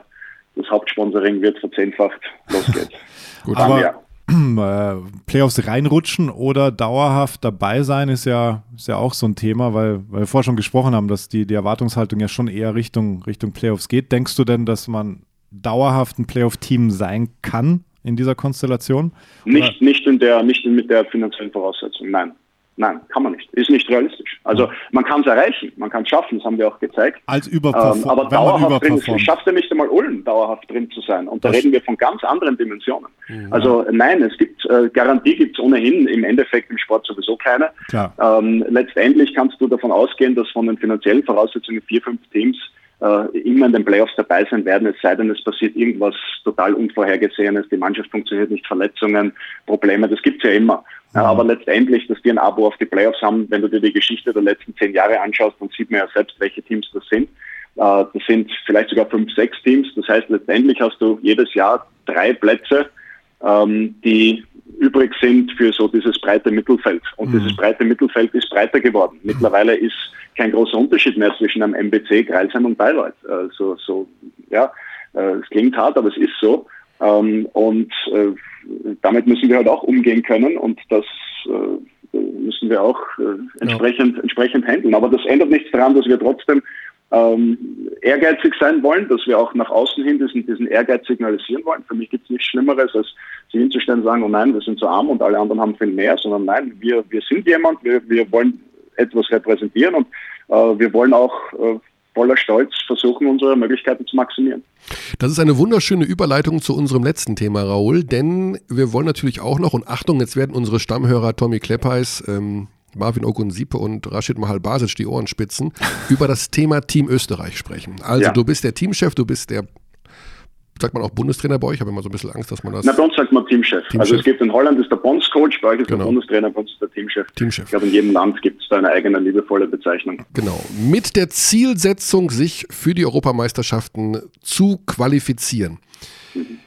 das Hauptsponsoring wird verzehnfacht. Los geht's. [laughs] Gut, aber äh, Playoffs reinrutschen oder dauerhaft dabei sein ist ja, ist ja auch so ein Thema, weil, weil wir vorher schon gesprochen haben, dass die, die Erwartungshaltung ja schon eher Richtung, Richtung Playoffs geht. Denkst du denn, dass man dauerhaft ein Playoff-Team sein kann in dieser Konstellation? Nicht, nicht, in der, nicht mit der finanziellen Voraussetzung, nein. Nein, kann man nicht. Ist nicht realistisch. Also man kann es erreichen, man kann es schaffen, das haben wir auch gezeigt. Als Überperform ähm, aber dauerhaft drin, es schafft ja nicht einmal Ulm, dauerhaft drin zu sein. Und da das reden wir von ganz anderen Dimensionen. Mhm. Also nein, es gibt äh, Garantie gibt es ohnehin im Endeffekt im Sport sowieso keine. Ähm, letztendlich kannst du davon ausgehen, dass von den finanziellen Voraussetzungen vier, fünf Teams äh, immer in den Playoffs dabei sein werden, es sei denn, es passiert irgendwas total Unvorhergesehenes, die Mannschaft funktioniert nicht, Verletzungen, Probleme, das gibt es ja immer. Ja, aber letztendlich, dass die ein Abo auf die Playoffs haben, wenn du dir die Geschichte der letzten zehn Jahre anschaust, dann sieht man ja selbst, welche Teams das sind. Äh, das sind vielleicht sogar fünf, sechs Teams. Das heißt, letztendlich hast du jedes Jahr drei Plätze, ähm, die übrig sind für so dieses breite Mittelfeld. Und mhm. dieses breite Mittelfeld ist breiter geworden. Mittlerweile ist kein großer Unterschied mehr zwischen einem MBC, Greilsheim und Bayreuth. Äh, so, so, ja, äh, es klingt hart, aber es ist so. Ähm, und damit müssen wir halt auch umgehen können und das äh, müssen wir auch äh, entsprechend, ja. entsprechend handeln. Aber das ändert nichts daran, dass wir trotzdem ähm, ehrgeizig sein wollen, dass wir auch nach außen hin diesen, diesen Ehrgeiz signalisieren wollen. Für mich gibt es nichts Schlimmeres, als sich hinzustellen und sagen, oh nein, wir sind so arm und alle anderen haben viel mehr, sondern nein, wir, wir sind jemand, wir, wir wollen etwas repräsentieren und äh, wir wollen auch äh, voller Stolz versuchen, unsere Möglichkeiten zu maximieren. Das ist eine wunderschöne Überleitung zu unserem letzten Thema, Raoul, denn wir wollen natürlich auch noch, und Achtung, jetzt werden unsere Stammhörer Tommy Kleppeis, ähm, Marvin Ogunsipe und Rashid Mahal Basic die Ohren spitzen, [laughs] über das Thema Team Österreich sprechen. Also ja. du bist der Teamchef, du bist der sagt man auch Bundestrainer bei euch? Ich habe immer so ein bisschen Angst, dass man das. Na, bei uns sagt man Teamchef. Teamchef. Also es gibt in Holland ist der Bondscoach, bei euch ist genau. der Bundestrainer, bei uns ist der Teamchef. Teamchef. Ich glaube, in jedem Land gibt es da eine eigene liebevolle Bezeichnung. Genau. Mit der Zielsetzung, sich für die Europameisterschaften zu qualifizieren. Mhm.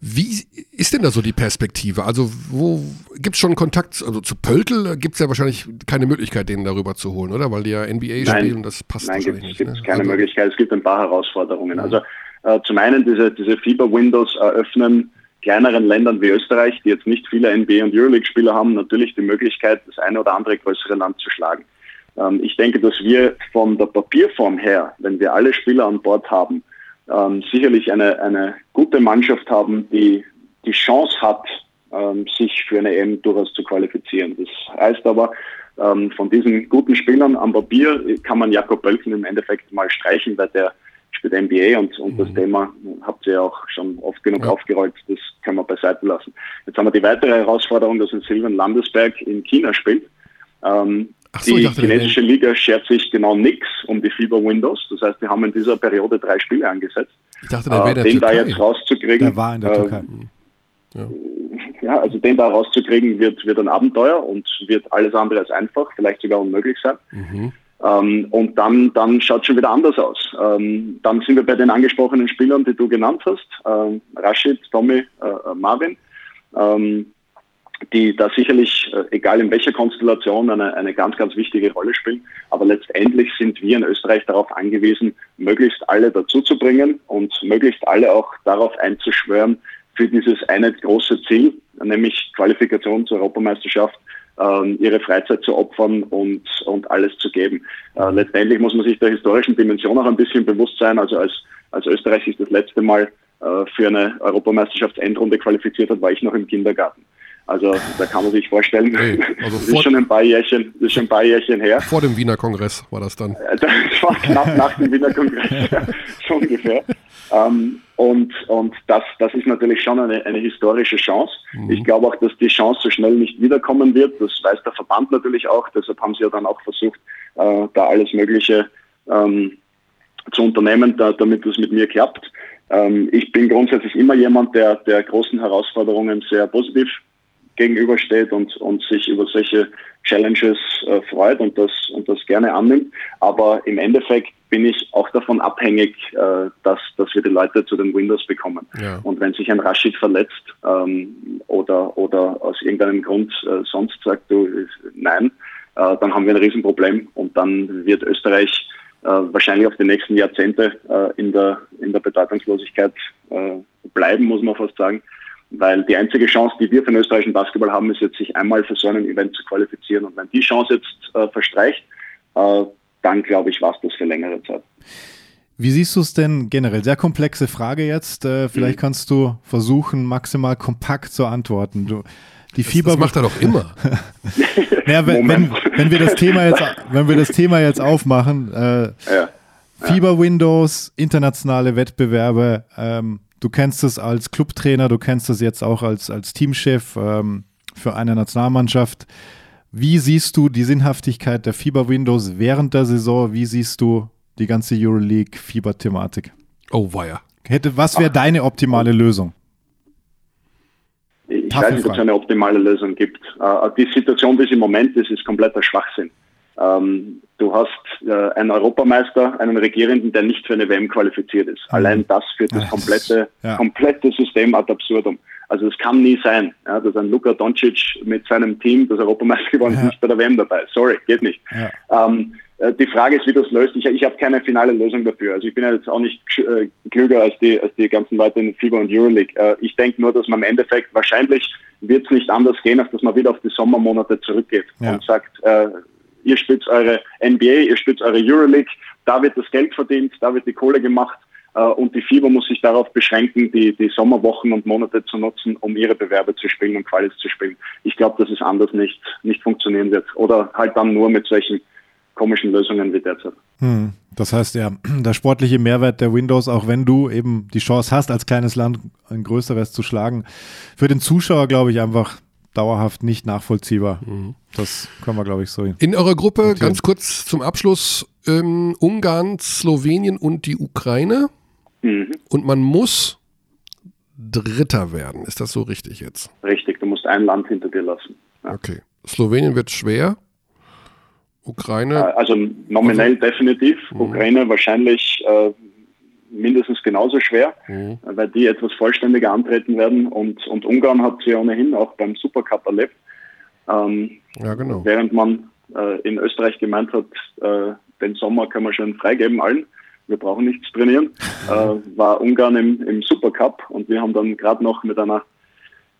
Wie ist denn da so die Perspektive? Also, wo gibt es schon Kontakt? Also zu Pöltl gibt es ja wahrscheinlich keine Möglichkeit, den darüber zu holen, oder? Weil die ja NBA Nein. spielen, das passt Nein, wahrscheinlich nicht. Nein, gibt es keine also, Möglichkeit. Es gibt ein paar Herausforderungen. Also äh, zum einen diese, diese FIBA-Windows eröffnen kleineren Ländern wie Österreich, die jetzt nicht viele NBA- und Euroleague-Spieler haben, natürlich die Möglichkeit, das eine oder andere größere Land zu schlagen. Ähm, ich denke, dass wir von der Papierform her, wenn wir alle Spieler an Bord haben, ähm, sicherlich eine, eine gute Mannschaft haben, die die Chance hat, ähm, sich für eine EM durchaus zu qualifizieren. Das heißt aber, von diesen guten Spielern am Papier kann man Jakob Bölken im Endeffekt mal streichen, weil der spielt NBA und, und mhm. das Thema habt ihr ja auch schon oft genug ja. aufgerollt, das kann man beiseite lassen. Jetzt haben wir die weitere Herausforderung, dass ein Silvan Landesberg in China spielt. Ähm, so, die chinesische Liga schert sich genau nichts um die Fieber Windows. Das heißt, wir haben in dieser Periode drei Spiele angesetzt. Ich dachte, der äh, den Türkei. da jetzt rauszukriegen. Der war in der Türkei. Äh, ja. ja. also den da rauszukriegen wird, wird ein Abenteuer und wird alles andere als einfach, vielleicht sogar unmöglich sein. Mhm. Ähm, und dann, dann schaut es schon wieder anders aus. Ähm, dann sind wir bei den angesprochenen Spielern, die du genannt hast, ähm, Rashid, Tommy, äh, Marvin. Ähm, die da sicherlich, äh, egal in welcher Konstellation, eine, eine ganz, ganz wichtige Rolle spielen. Aber letztendlich sind wir in Österreich darauf angewiesen, möglichst alle dazuzubringen und möglichst alle auch darauf einzuschwören, für dieses eine große Ziel, nämlich Qualifikation zur Europameisterschaft, ähm, ihre Freizeit zu opfern und, und alles zu geben. Äh, letztendlich muss man sich der historischen Dimension auch ein bisschen bewusst sein. Also als, als Österreich sich das letzte Mal äh, für eine Europameisterschaftsendrunde qualifiziert hat, war ich noch im Kindergarten. Also da kann man sich vorstellen, hey, [laughs] also das, ist schon ein paar Jährchen, ist schon ein paar Jährchen her. Vor dem Wiener Kongress war das dann. [laughs] Das war knapp nach dem Wiener Kongress, [laughs] so ungefähr. Ähm, und und das, das ist natürlich schon eine, eine historische Chance. Mhm. Ich glaube auch, dass die Chance so schnell nicht wiederkommen wird. Das weiß der Verband natürlich auch. Deshalb haben sie ja dann auch versucht, äh, da alles Mögliche ähm, zu unternehmen, da, damit das mit mir klappt. Ähm, ich bin grundsätzlich immer jemand, der, der großen Herausforderungen sehr positiv gegenübersteht und, und sich über solche Challenges äh, freut und das, und das gerne annimmt. Aber im Endeffekt bin ich auch davon abhängig, äh, dass, dass wir die Leute zu den Windows bekommen. Ja. Und wenn sich ein Rashid verletzt ähm, oder, oder aus irgendeinem Grund äh, sonst sagt, du nein, äh, dann haben wir ein Riesenproblem und dann wird Österreich äh, wahrscheinlich auf die nächsten Jahrzehnte äh, in, der, in der Bedeutungslosigkeit bleiben, muss man fast sagen. Weil die einzige Chance, die wir für den österreichischen Basketball haben, ist jetzt, sich einmal für so ein Event zu qualifizieren. Und wenn die Chance jetzt äh, verstreicht, äh, dann glaube ich, war es das für längere Zeit. Wie siehst du es denn generell? Sehr komplexe Frage jetzt. Äh, vielleicht mhm. kannst du versuchen, maximal kompakt zu antworten. Du, die Fieber das macht er doch immer. [laughs] naja, wenn, wenn, wenn, wir das Thema jetzt, wenn wir das Thema jetzt aufmachen, äh, ja. Fieber Windows, internationale Wettbewerbe, ähm, Du kennst es als Clubtrainer, du kennst es jetzt auch als, als Teamchef ähm, für eine Nationalmannschaft. Wie siehst du die Sinnhaftigkeit der Fieber-Windows während der Saison? Wie siehst du die ganze Euroleague-Fieber-Thematik? Oh, weia. Hätte, was wäre deine optimale Lösung? Ich Tafel weiß nicht, ob es eine optimale Lösung gibt. Uh, die Situation, wie sie im Moment ist, ist kompletter Schwachsinn. Ähm, du hast äh, einen Europameister, einen Regierenden, der nicht für eine WM qualifiziert ist. Mhm. Allein das führt das komplette, ja. komplette System ad absurdum. Also es kann nie sein, ja, dass ein Luka Doncic mit seinem Team das Europameister geworden ist, ja. nicht bei der WM dabei. Sorry, geht nicht. Ähm, äh, die Frage ist, wie das löst. Ich, ich habe keine finale Lösung dafür. Also ich bin ja jetzt auch nicht äh, klüger als die, als die ganzen Leute in FIBA und Euroleague. Äh, ich denke nur, dass man im Endeffekt wahrscheinlich wird es nicht anders gehen, als dass man wieder auf die Sommermonate zurückgeht und sagt, äh, ihr spielt eure NBA, ihr spielt eure Euroleague, da wird das Geld verdient, da wird die Kohle gemacht äh, und die FIBA muss sich darauf beschränken, die, die Sommerwochen und Monate zu nutzen, um ihre Bewerbe zu spielen und Qualis zu spielen. Ich glaube, dass es anders nicht, nicht funktionieren wird. Oder halt dann nur mit solchen komischen Lösungen wie derzeit. Hm. Das heißt ja, der sportliche Mehrwert der Windows, auch wenn du eben die Chance hast, als kleines Land ein größeres zu schlagen, für den Zuschauer glaube ich einfach dauerhaft nicht nachvollziehbar. Mhm. Das können wir, glaube ich, so. In eurer Gruppe, notieren. ganz kurz zum Abschluss, ähm, Ungarn, Slowenien und die Ukraine. Mhm. Und man muss Dritter werden. Ist das so richtig jetzt? Richtig, du musst ein Land hinter dir lassen. Ja. Okay. Slowenien wird schwer. Ukraine. Äh, also nominell also, definitiv. Mhm. Ukraine wahrscheinlich äh, mindestens genauso schwer, mhm. weil die etwas vollständiger antreten werden und, und Ungarn hat sie ohnehin auch beim Supercup erlebt. Ähm, ja, genau. Während man äh, in Österreich gemeint hat, äh, den Sommer können wir schon freigeben allen, wir brauchen nichts trainieren, [laughs] äh, war Ungarn im, im Supercup und wir haben dann gerade noch mit einer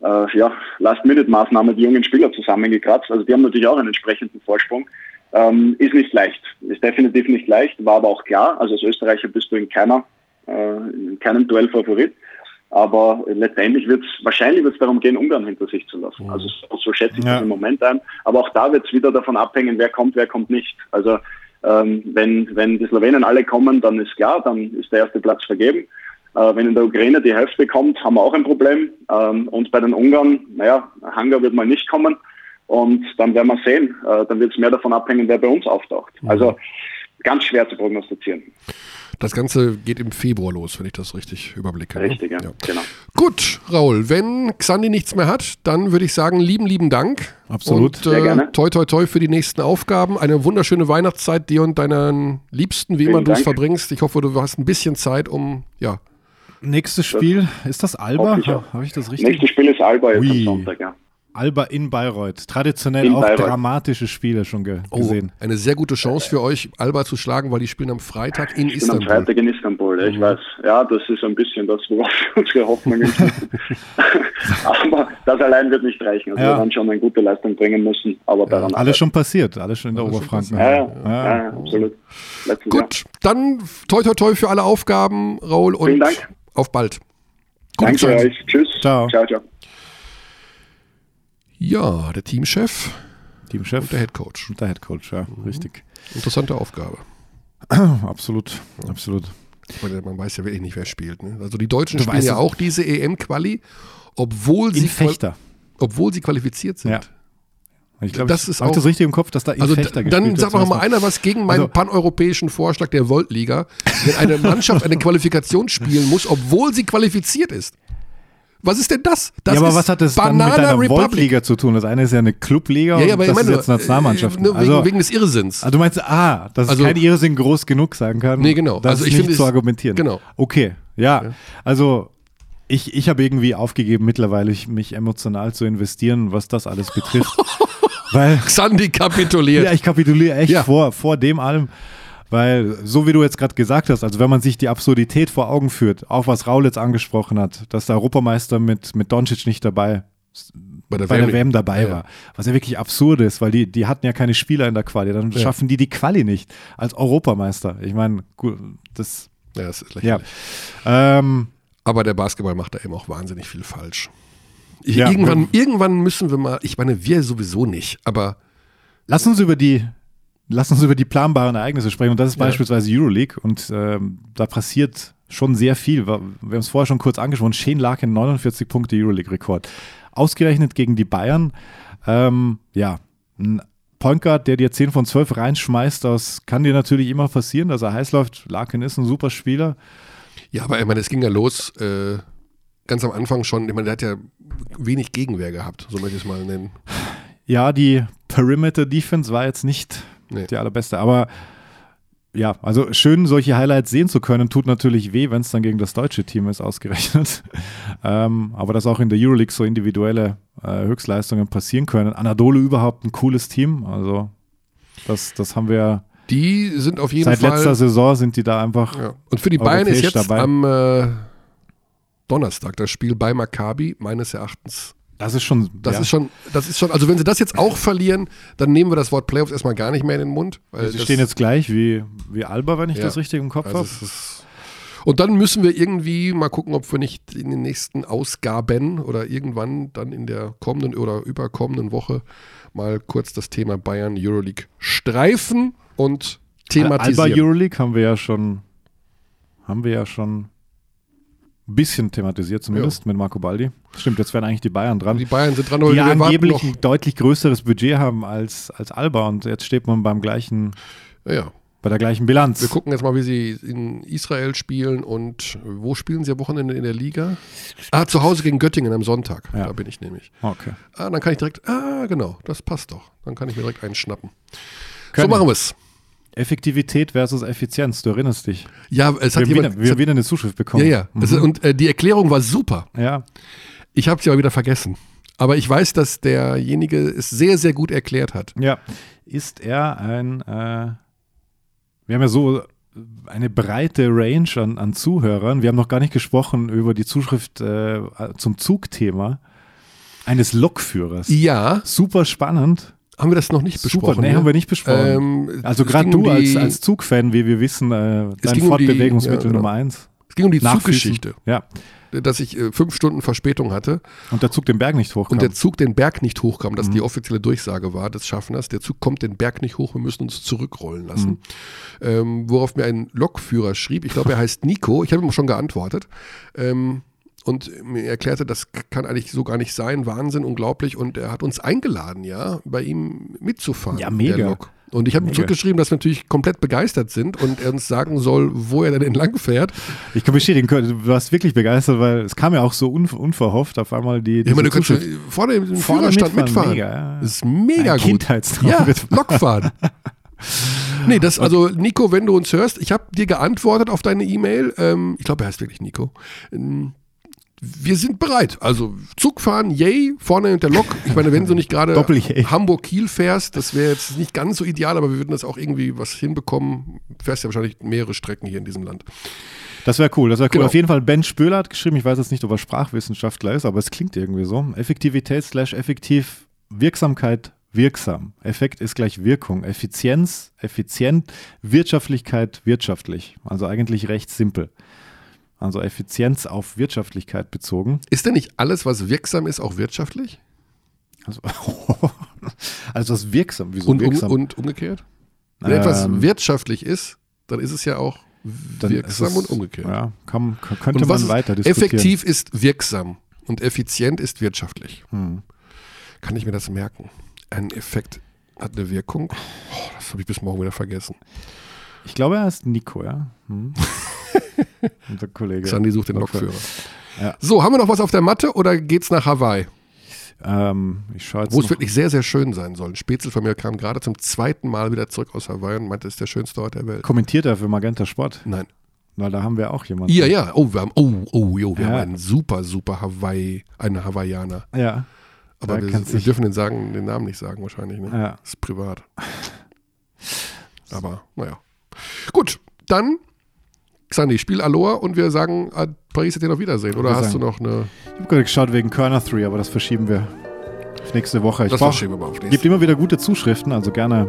äh, ja, Last-Minute-Maßnahme die jungen Spieler zusammengekratzt. Also die haben natürlich auch einen entsprechenden Vorsprung. Ähm, ist nicht leicht, ist definitiv nicht leicht, war aber auch klar. Also als Österreicher bist du in keiner äh, in keinem Duell Favorit. Aber letztendlich wird es, wahrscheinlich wird es darum gehen, Ungarn hinter sich zu lassen. Mhm. Also so, so schätze ich ja. das im Moment ein. Aber auch da wird es wieder davon abhängen, wer kommt, wer kommt nicht. Also ähm, wenn, wenn die Slowenen alle kommen, dann ist klar, dann ist der erste Platz vergeben. Äh, wenn in der Ukraine die Hälfte kommt, haben wir auch ein Problem. Ähm, und bei den Ungarn, naja, Hangar wird mal nicht kommen. Und dann werden wir sehen. Äh, dann wird es mehr davon abhängen, wer bei uns auftaucht. Mhm. Also ganz schwer zu prognostizieren. Das Ganze geht im Februar los, wenn ich das richtig überblicke. Ne? Richtig, ne? ja. ja. Genau. Gut, Raul, wenn Xandi nichts mehr hat, dann würde ich sagen, lieben, lieben Dank. Absolut. Und äh, toi, toi, toi für die nächsten Aufgaben. Eine wunderschöne Weihnachtszeit dir und deinen Liebsten, wie immer du es verbringst. Ich hoffe, du hast ein bisschen Zeit, um, ja. Nächstes Spiel, ist das Alba? Habe ich das richtig? Nächstes Spiel ist Alba jetzt Ui. am Sonntag, ja. Alba in Bayreuth. Traditionell In auch Bayreuth. dramatische Spiele schon ge Oh, gesehen. eine sehr gute Chance für euch, Alba zu schlagen, weil die spielen am Freitag in Ich bin am Istanbul. Freitag in Istanbul, ja, ich Mhm. weiß. Ja, das ist ein bisschen das, worauf wir unsere Hoffnungen [laughs] sind. [laughs] aber das allein wird nicht reichen. Also Ja. wir werden schon eine gute Leistung bringen müssen, aber daran Alles arbeiten. schon passiert, alles schon in der Alles Oberfranken. Ja, ja, Ja. ja, ja, absolut. Letztes Jahr. Gut, dann toi toi toi für alle Aufgaben, Raul, und Vielen Dank. auf bald. Gute Danke Zeit. euch. Tschüss. Ciao. Ciao, ciao. Ja, der Teamchef Teamchef und der Headcoach. und der Headcoach, ja, richtig. Interessante Aufgabe. [clears throat] Absolut, absolut. Ich meine, man weiß ja wirklich nicht, wer spielt. Ne? Also die Deutschen Du spielen ja auch diese EM-Quali, obwohl sie, Fechter. obwohl sie qualifiziert sind. Ja. Ich glaube, Das das ist auch das richtig im Kopf, dass da Also Fechter dann sagt doch mal einer was gegen meinen Also- paneuropäischen Vorschlag der Voltliga, wenn eine Mannschaft eine [laughs] Qualifikation spielen muss, obwohl sie qualifiziert ist. Was ist denn das? das ja, aber was hat das dann mit einer Republic. Voltliga zu tun? Das eine ist ja eine Clubliga Ja, ja, und das meine, ist jetzt Nationalmannschaften. äh, nur also, wegen, wegen des Irrsinns. also du meinst, ah, dass Also- kein Irrsinn groß genug sagen kann. Nee, genau. Das Also ist ich nicht finde zu argumentieren. genau. Okay, ja. Also ich, ich habe irgendwie aufgegeben, mittlerweile ich- mich emotional zu investieren, was das alles betrifft. [laughs] Weil Xandi kapituliert. Ja, ich kapituliere echt Ja. vor, vor dem allem, weil so wie du jetzt gerade gesagt hast, also wenn man sich die Absurdität vor Augen führt, auch was Raul jetzt angesprochen hat, dass der Europameister mit, mit Doncic nicht dabei bei der, bei der WM. Dabei Ja. war, was ja wirklich absurd ist, weil die, die hatten ja keine Spieler in der Quali, dann Ja. schaffen die die Quali nicht als Europameister. Ich meine, gut, das, Ja, das ist ja. lächerlich. Ähm, Aber der Basketball macht da eben auch wahnsinnig viel falsch. Ich, Ja. irgendwann, irgendwann müssen wir mal, ich meine, wir sowieso nicht, aber Lass uns über die, lass uns über die planbaren Ereignisse sprechen. Und das ist Ja. beispielsweise Euroleague. Und ähm, da passiert schon sehr viel. Wir haben es vorher schon kurz angesprochen. Shane Larkin, 49 Punkte Euroleague-Rekord. Ausgerechnet gegen die Bayern. Ähm, ja, ein Point Guard, der dir 10 von 12 reinschmeißt, das kann dir natürlich immer passieren, dass er heiß läuft. Larkin ist ein super Spieler. ja, aber ich meine, es ging ja los, äh, ganz am Anfang schon, ich meine, der hat ja wenig Gegenwehr gehabt, so möchte ich es mal nennen. Ja, die Perimeter Defense war jetzt nicht Nee. die allerbeste, aber ja, also schön, solche Highlights sehen zu können, tut natürlich weh, wenn es dann gegen das deutsche Team ist, [laughs] ausgerechnet. ähm, aber dass auch in der Euroleague so individuelle äh, Höchstleistungen passieren können. Anadolu überhaupt ein cooles Team, also das, das haben wir Die sind auf jeden seit Fall. letzter Saison sind die da einfach. Ja. Und für die Bayern ist jetzt dabei. am äh, Donnerstag das Spiel bei Maccabi, meines Erachtens. Das ist schon. Das ja. ist schon, das ist schon, also wenn sie das jetzt auch verlieren, dann nehmen wir das Wort Playoffs erstmal gar nicht mehr in den Mund. Weil Sie stehen jetzt gleich wie, wie Alba, wenn ich Ja. das richtig im Kopf also habe. und dann müssen wir irgendwie mal gucken, ob wir nicht in den nächsten Ausgaben oder irgendwann dann in der kommenden oder überkommenden Woche mal kurz das Thema Bayern Euroleague streifen und Alba thematisieren. Euroleague haben wir ja schon, haben wir ja schon bisschen thematisiert, zumindest mit Marco Baldi. Stimmt, jetzt wären eigentlich die Bayern dran. die Bayern sind dran, Die angeblich ein deutlich größeres Budget haben als, als Alba und jetzt steht man beim gleichen, Ja, ja. bei der gleichen Bilanz. Wir gucken jetzt mal, wie sie in Israel spielen und wo spielen sie am Wochenende in der Liga? Ah, zu Hause gegen Göttingen am Sonntag. Ja. Da bin ich nämlich. Okay. Ah, dann kann ich direkt, ah, genau, das passt doch. Dann kann ich mir direkt einen schnappen. Können. So machen wir es. Effektivität versus Effizienz, du erinnerst dich. Ja, es Wir hat jemand. wieder, wir haben wieder eine Zuschrift bekommen. ja, ja. Mhm. Es, und äh, die Erklärung war super. ja. Ich habe sie aber wieder vergessen. Aber ich weiß, dass derjenige es sehr, sehr gut erklärt hat. Ja. Ist er ein, äh, wir haben ja so eine breite Range an, an Zuhörern. Wir haben noch gar nicht gesprochen über die Zuschrift äh, zum Zugthema eines Lokführers. Ja, Super spannend. Haben wir das noch nicht Super, besprochen? nee, ne? haben wir nicht besprochen. Ähm, also gerade ging um du als, die- als Zugfan, wie wir wissen, äh, dein ging um die- Fortbewegungsmittel ja, genau. Nummer eins. Es ging um die Zuggeschichte. Ja. dass ich äh, fünf Stunden Verspätung hatte Und der Zug den Berg nicht hochkam. und der Zug den Berg nicht hochkam, Mhm. dass die offizielle Durchsage war des Schaffners. Der Zug kommt den Berg nicht hoch, wir müssen uns zurückrollen lassen. Mhm. Ähm, worauf mir ein Lokführer schrieb, ich glaube, er heißt Nico, ich habe ihm schon geantwortet. Ähm, und mir erklärte, das kann eigentlich so gar nicht sein, Wahnsinn, unglaublich. Und er hat uns eingeladen, ja, bei ihm mitzufahren. Ja, mega. Und ich habe ihm Mega. zurückgeschrieben, dass wir natürlich komplett begeistert sind und er uns sagen soll, wo er denn entlang fährt. ich kann bestätigen, du warst wirklich begeistert, weil es kam ja auch so unver unverhofft auf einmal die. Ich meine, du kannst Zuschrift. schon vor dem Vorne Führerstand mitfahren. Mega, ja. Das ist mega Ein gut. Kindheitstraum. Ja, Lokfahren. Nee, das, [laughs] also Nico, wenn du uns hörst, ich habe dir geantwortet auf deine E-Mail. Ähm, ich glaube, er heißt wirklich Nico. Ähm, wir sind bereit. Also Zug fahren, yay, vorne in der Lok. Ich meine, wenn du nicht gerade. [laughs] Hamburg-Kiel fährst, das wäre jetzt nicht ganz so ideal, aber wir würden das auch irgendwie was hinbekommen. Du fährst ja wahrscheinlich mehrere Strecken hier in diesem Land. Das wäre cool, das wäre cool. Genau. Auf jeden Fall, Ben Spöhler hat geschrieben, ich weiß jetzt nicht, ob er Sprachwissenschaftler ist, aber es klingt irgendwie so. Effektivität slash effektiv, Wirksamkeit wirksam. Effekt ist gleich Wirkung. Effizienz, effizient, Wirtschaftlichkeit, wirtschaftlich. Also eigentlich recht simpel. Also Effizienz auf Wirtschaftlichkeit bezogen. Ist denn nicht alles, was wirksam ist, auch wirtschaftlich? Also, [laughs] also was wirksam, wieso Und, um, wirksam? und umgekehrt? Wenn etwas Ähm, wirtschaftlich ist, dann ist es ja auch wirksam es- und umgekehrt. Ja, kann, kann, könnte und man weiter diskutieren. effektiv ist wirksam und effizient ist wirtschaftlich. Hm. Kann ich mir das merken? Ein Effekt hat eine Wirkung. Oh, das habe ich bis morgen wieder vergessen. Ich glaube, er ist Nico, ja. Hm. [laughs] Unser Kollege. Sandy sucht den. Lokführer. Ja. So, haben wir noch was auf der Matte oder geht's nach Hawaii? Ähm, ich schaue jetzt Wo es wirklich sehr, sehr schön sein soll. Ein Spätzle von mir kam gerade zum zweiten Mal wieder zurück aus Hawaii und meinte, es ist der schönste Ort der Welt. Kommentiert er für Magenta Sport? Nein. Weil da haben wir auch jemanden. Ja, ja. Oh, wir haben, oh, oh, jo, wir Ja. haben einen super, super Hawaii, einen Hawaiianer. Ja. Aber wir, wir dürfen den, sagen, den Namen nicht sagen wahrscheinlich. Ne? Ja. Ist privat. [laughs] Aber naja. Gut, dann Xandi, spiel Aloha und wir sagen ah, Paris hat dir noch Wiedersehen. Oder hast sagen- du noch eine. Ich habe gerade geschaut wegen Körner 3, aber das verschieben wir auf nächste Woche. Ich Das brauch, verschieben wir mal auf gibt nächste. immer wieder gute Zuschriften, also gerne,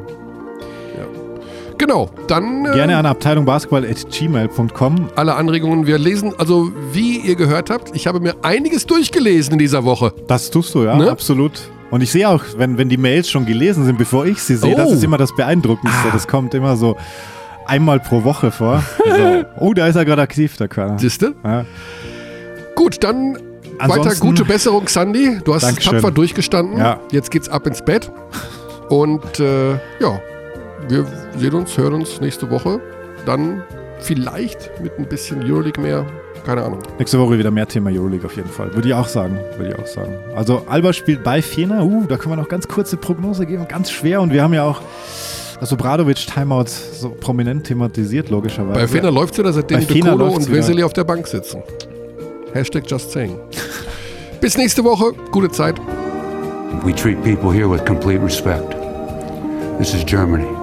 Genau, dann äh, gerne an abteilungbasketball.gmail.com. alle Anregungen. Wir lesen, also wie ihr gehört habt, ich habe mir einiges durchgelesen in dieser Woche. Das tust du, ja, Ne? absolut. Und ich sehe auch, wenn, wenn die Mails schon gelesen sind, bevor ich sie sehe, das Oh. ist immer das Beeindruckendste. Ah. Das kommt immer so einmal pro Woche vor. So. [laughs] Oh, da ist er gerade aktiv, der Körner. Siehste? Ja. Gut, dann weiter Ansonsten- gute Besserung, Sandy. Du hast Dankeschön. tapfer durchgestanden. Ja. Jetzt geht's ab ins Bett. Und äh, ja, wir sehen uns, hören uns nächste Woche. Dann vielleicht mit ein bisschen Euroleague mehr. Keine Ahnung. Nächste Woche wieder mehr Thema Euroleague auf jeden Fall. Würde ich auch sagen. Würde ich auch sagen. Also Alba spielt bei Fener. Uh, da können wir noch ganz kurze Prognose geben. Ganz schwer. Und wir haben ja auch das Obradovic-Timeout so prominent thematisiert, logischerweise. Bei Fener läuft's wieder, seitdem Bei De Fener Colo läuft's und wieder. Vesely auf der Bank sitzen. Hashtag just saying. Bis nächste Woche. Gute Zeit. We treat people here with complete respect. This is Germany.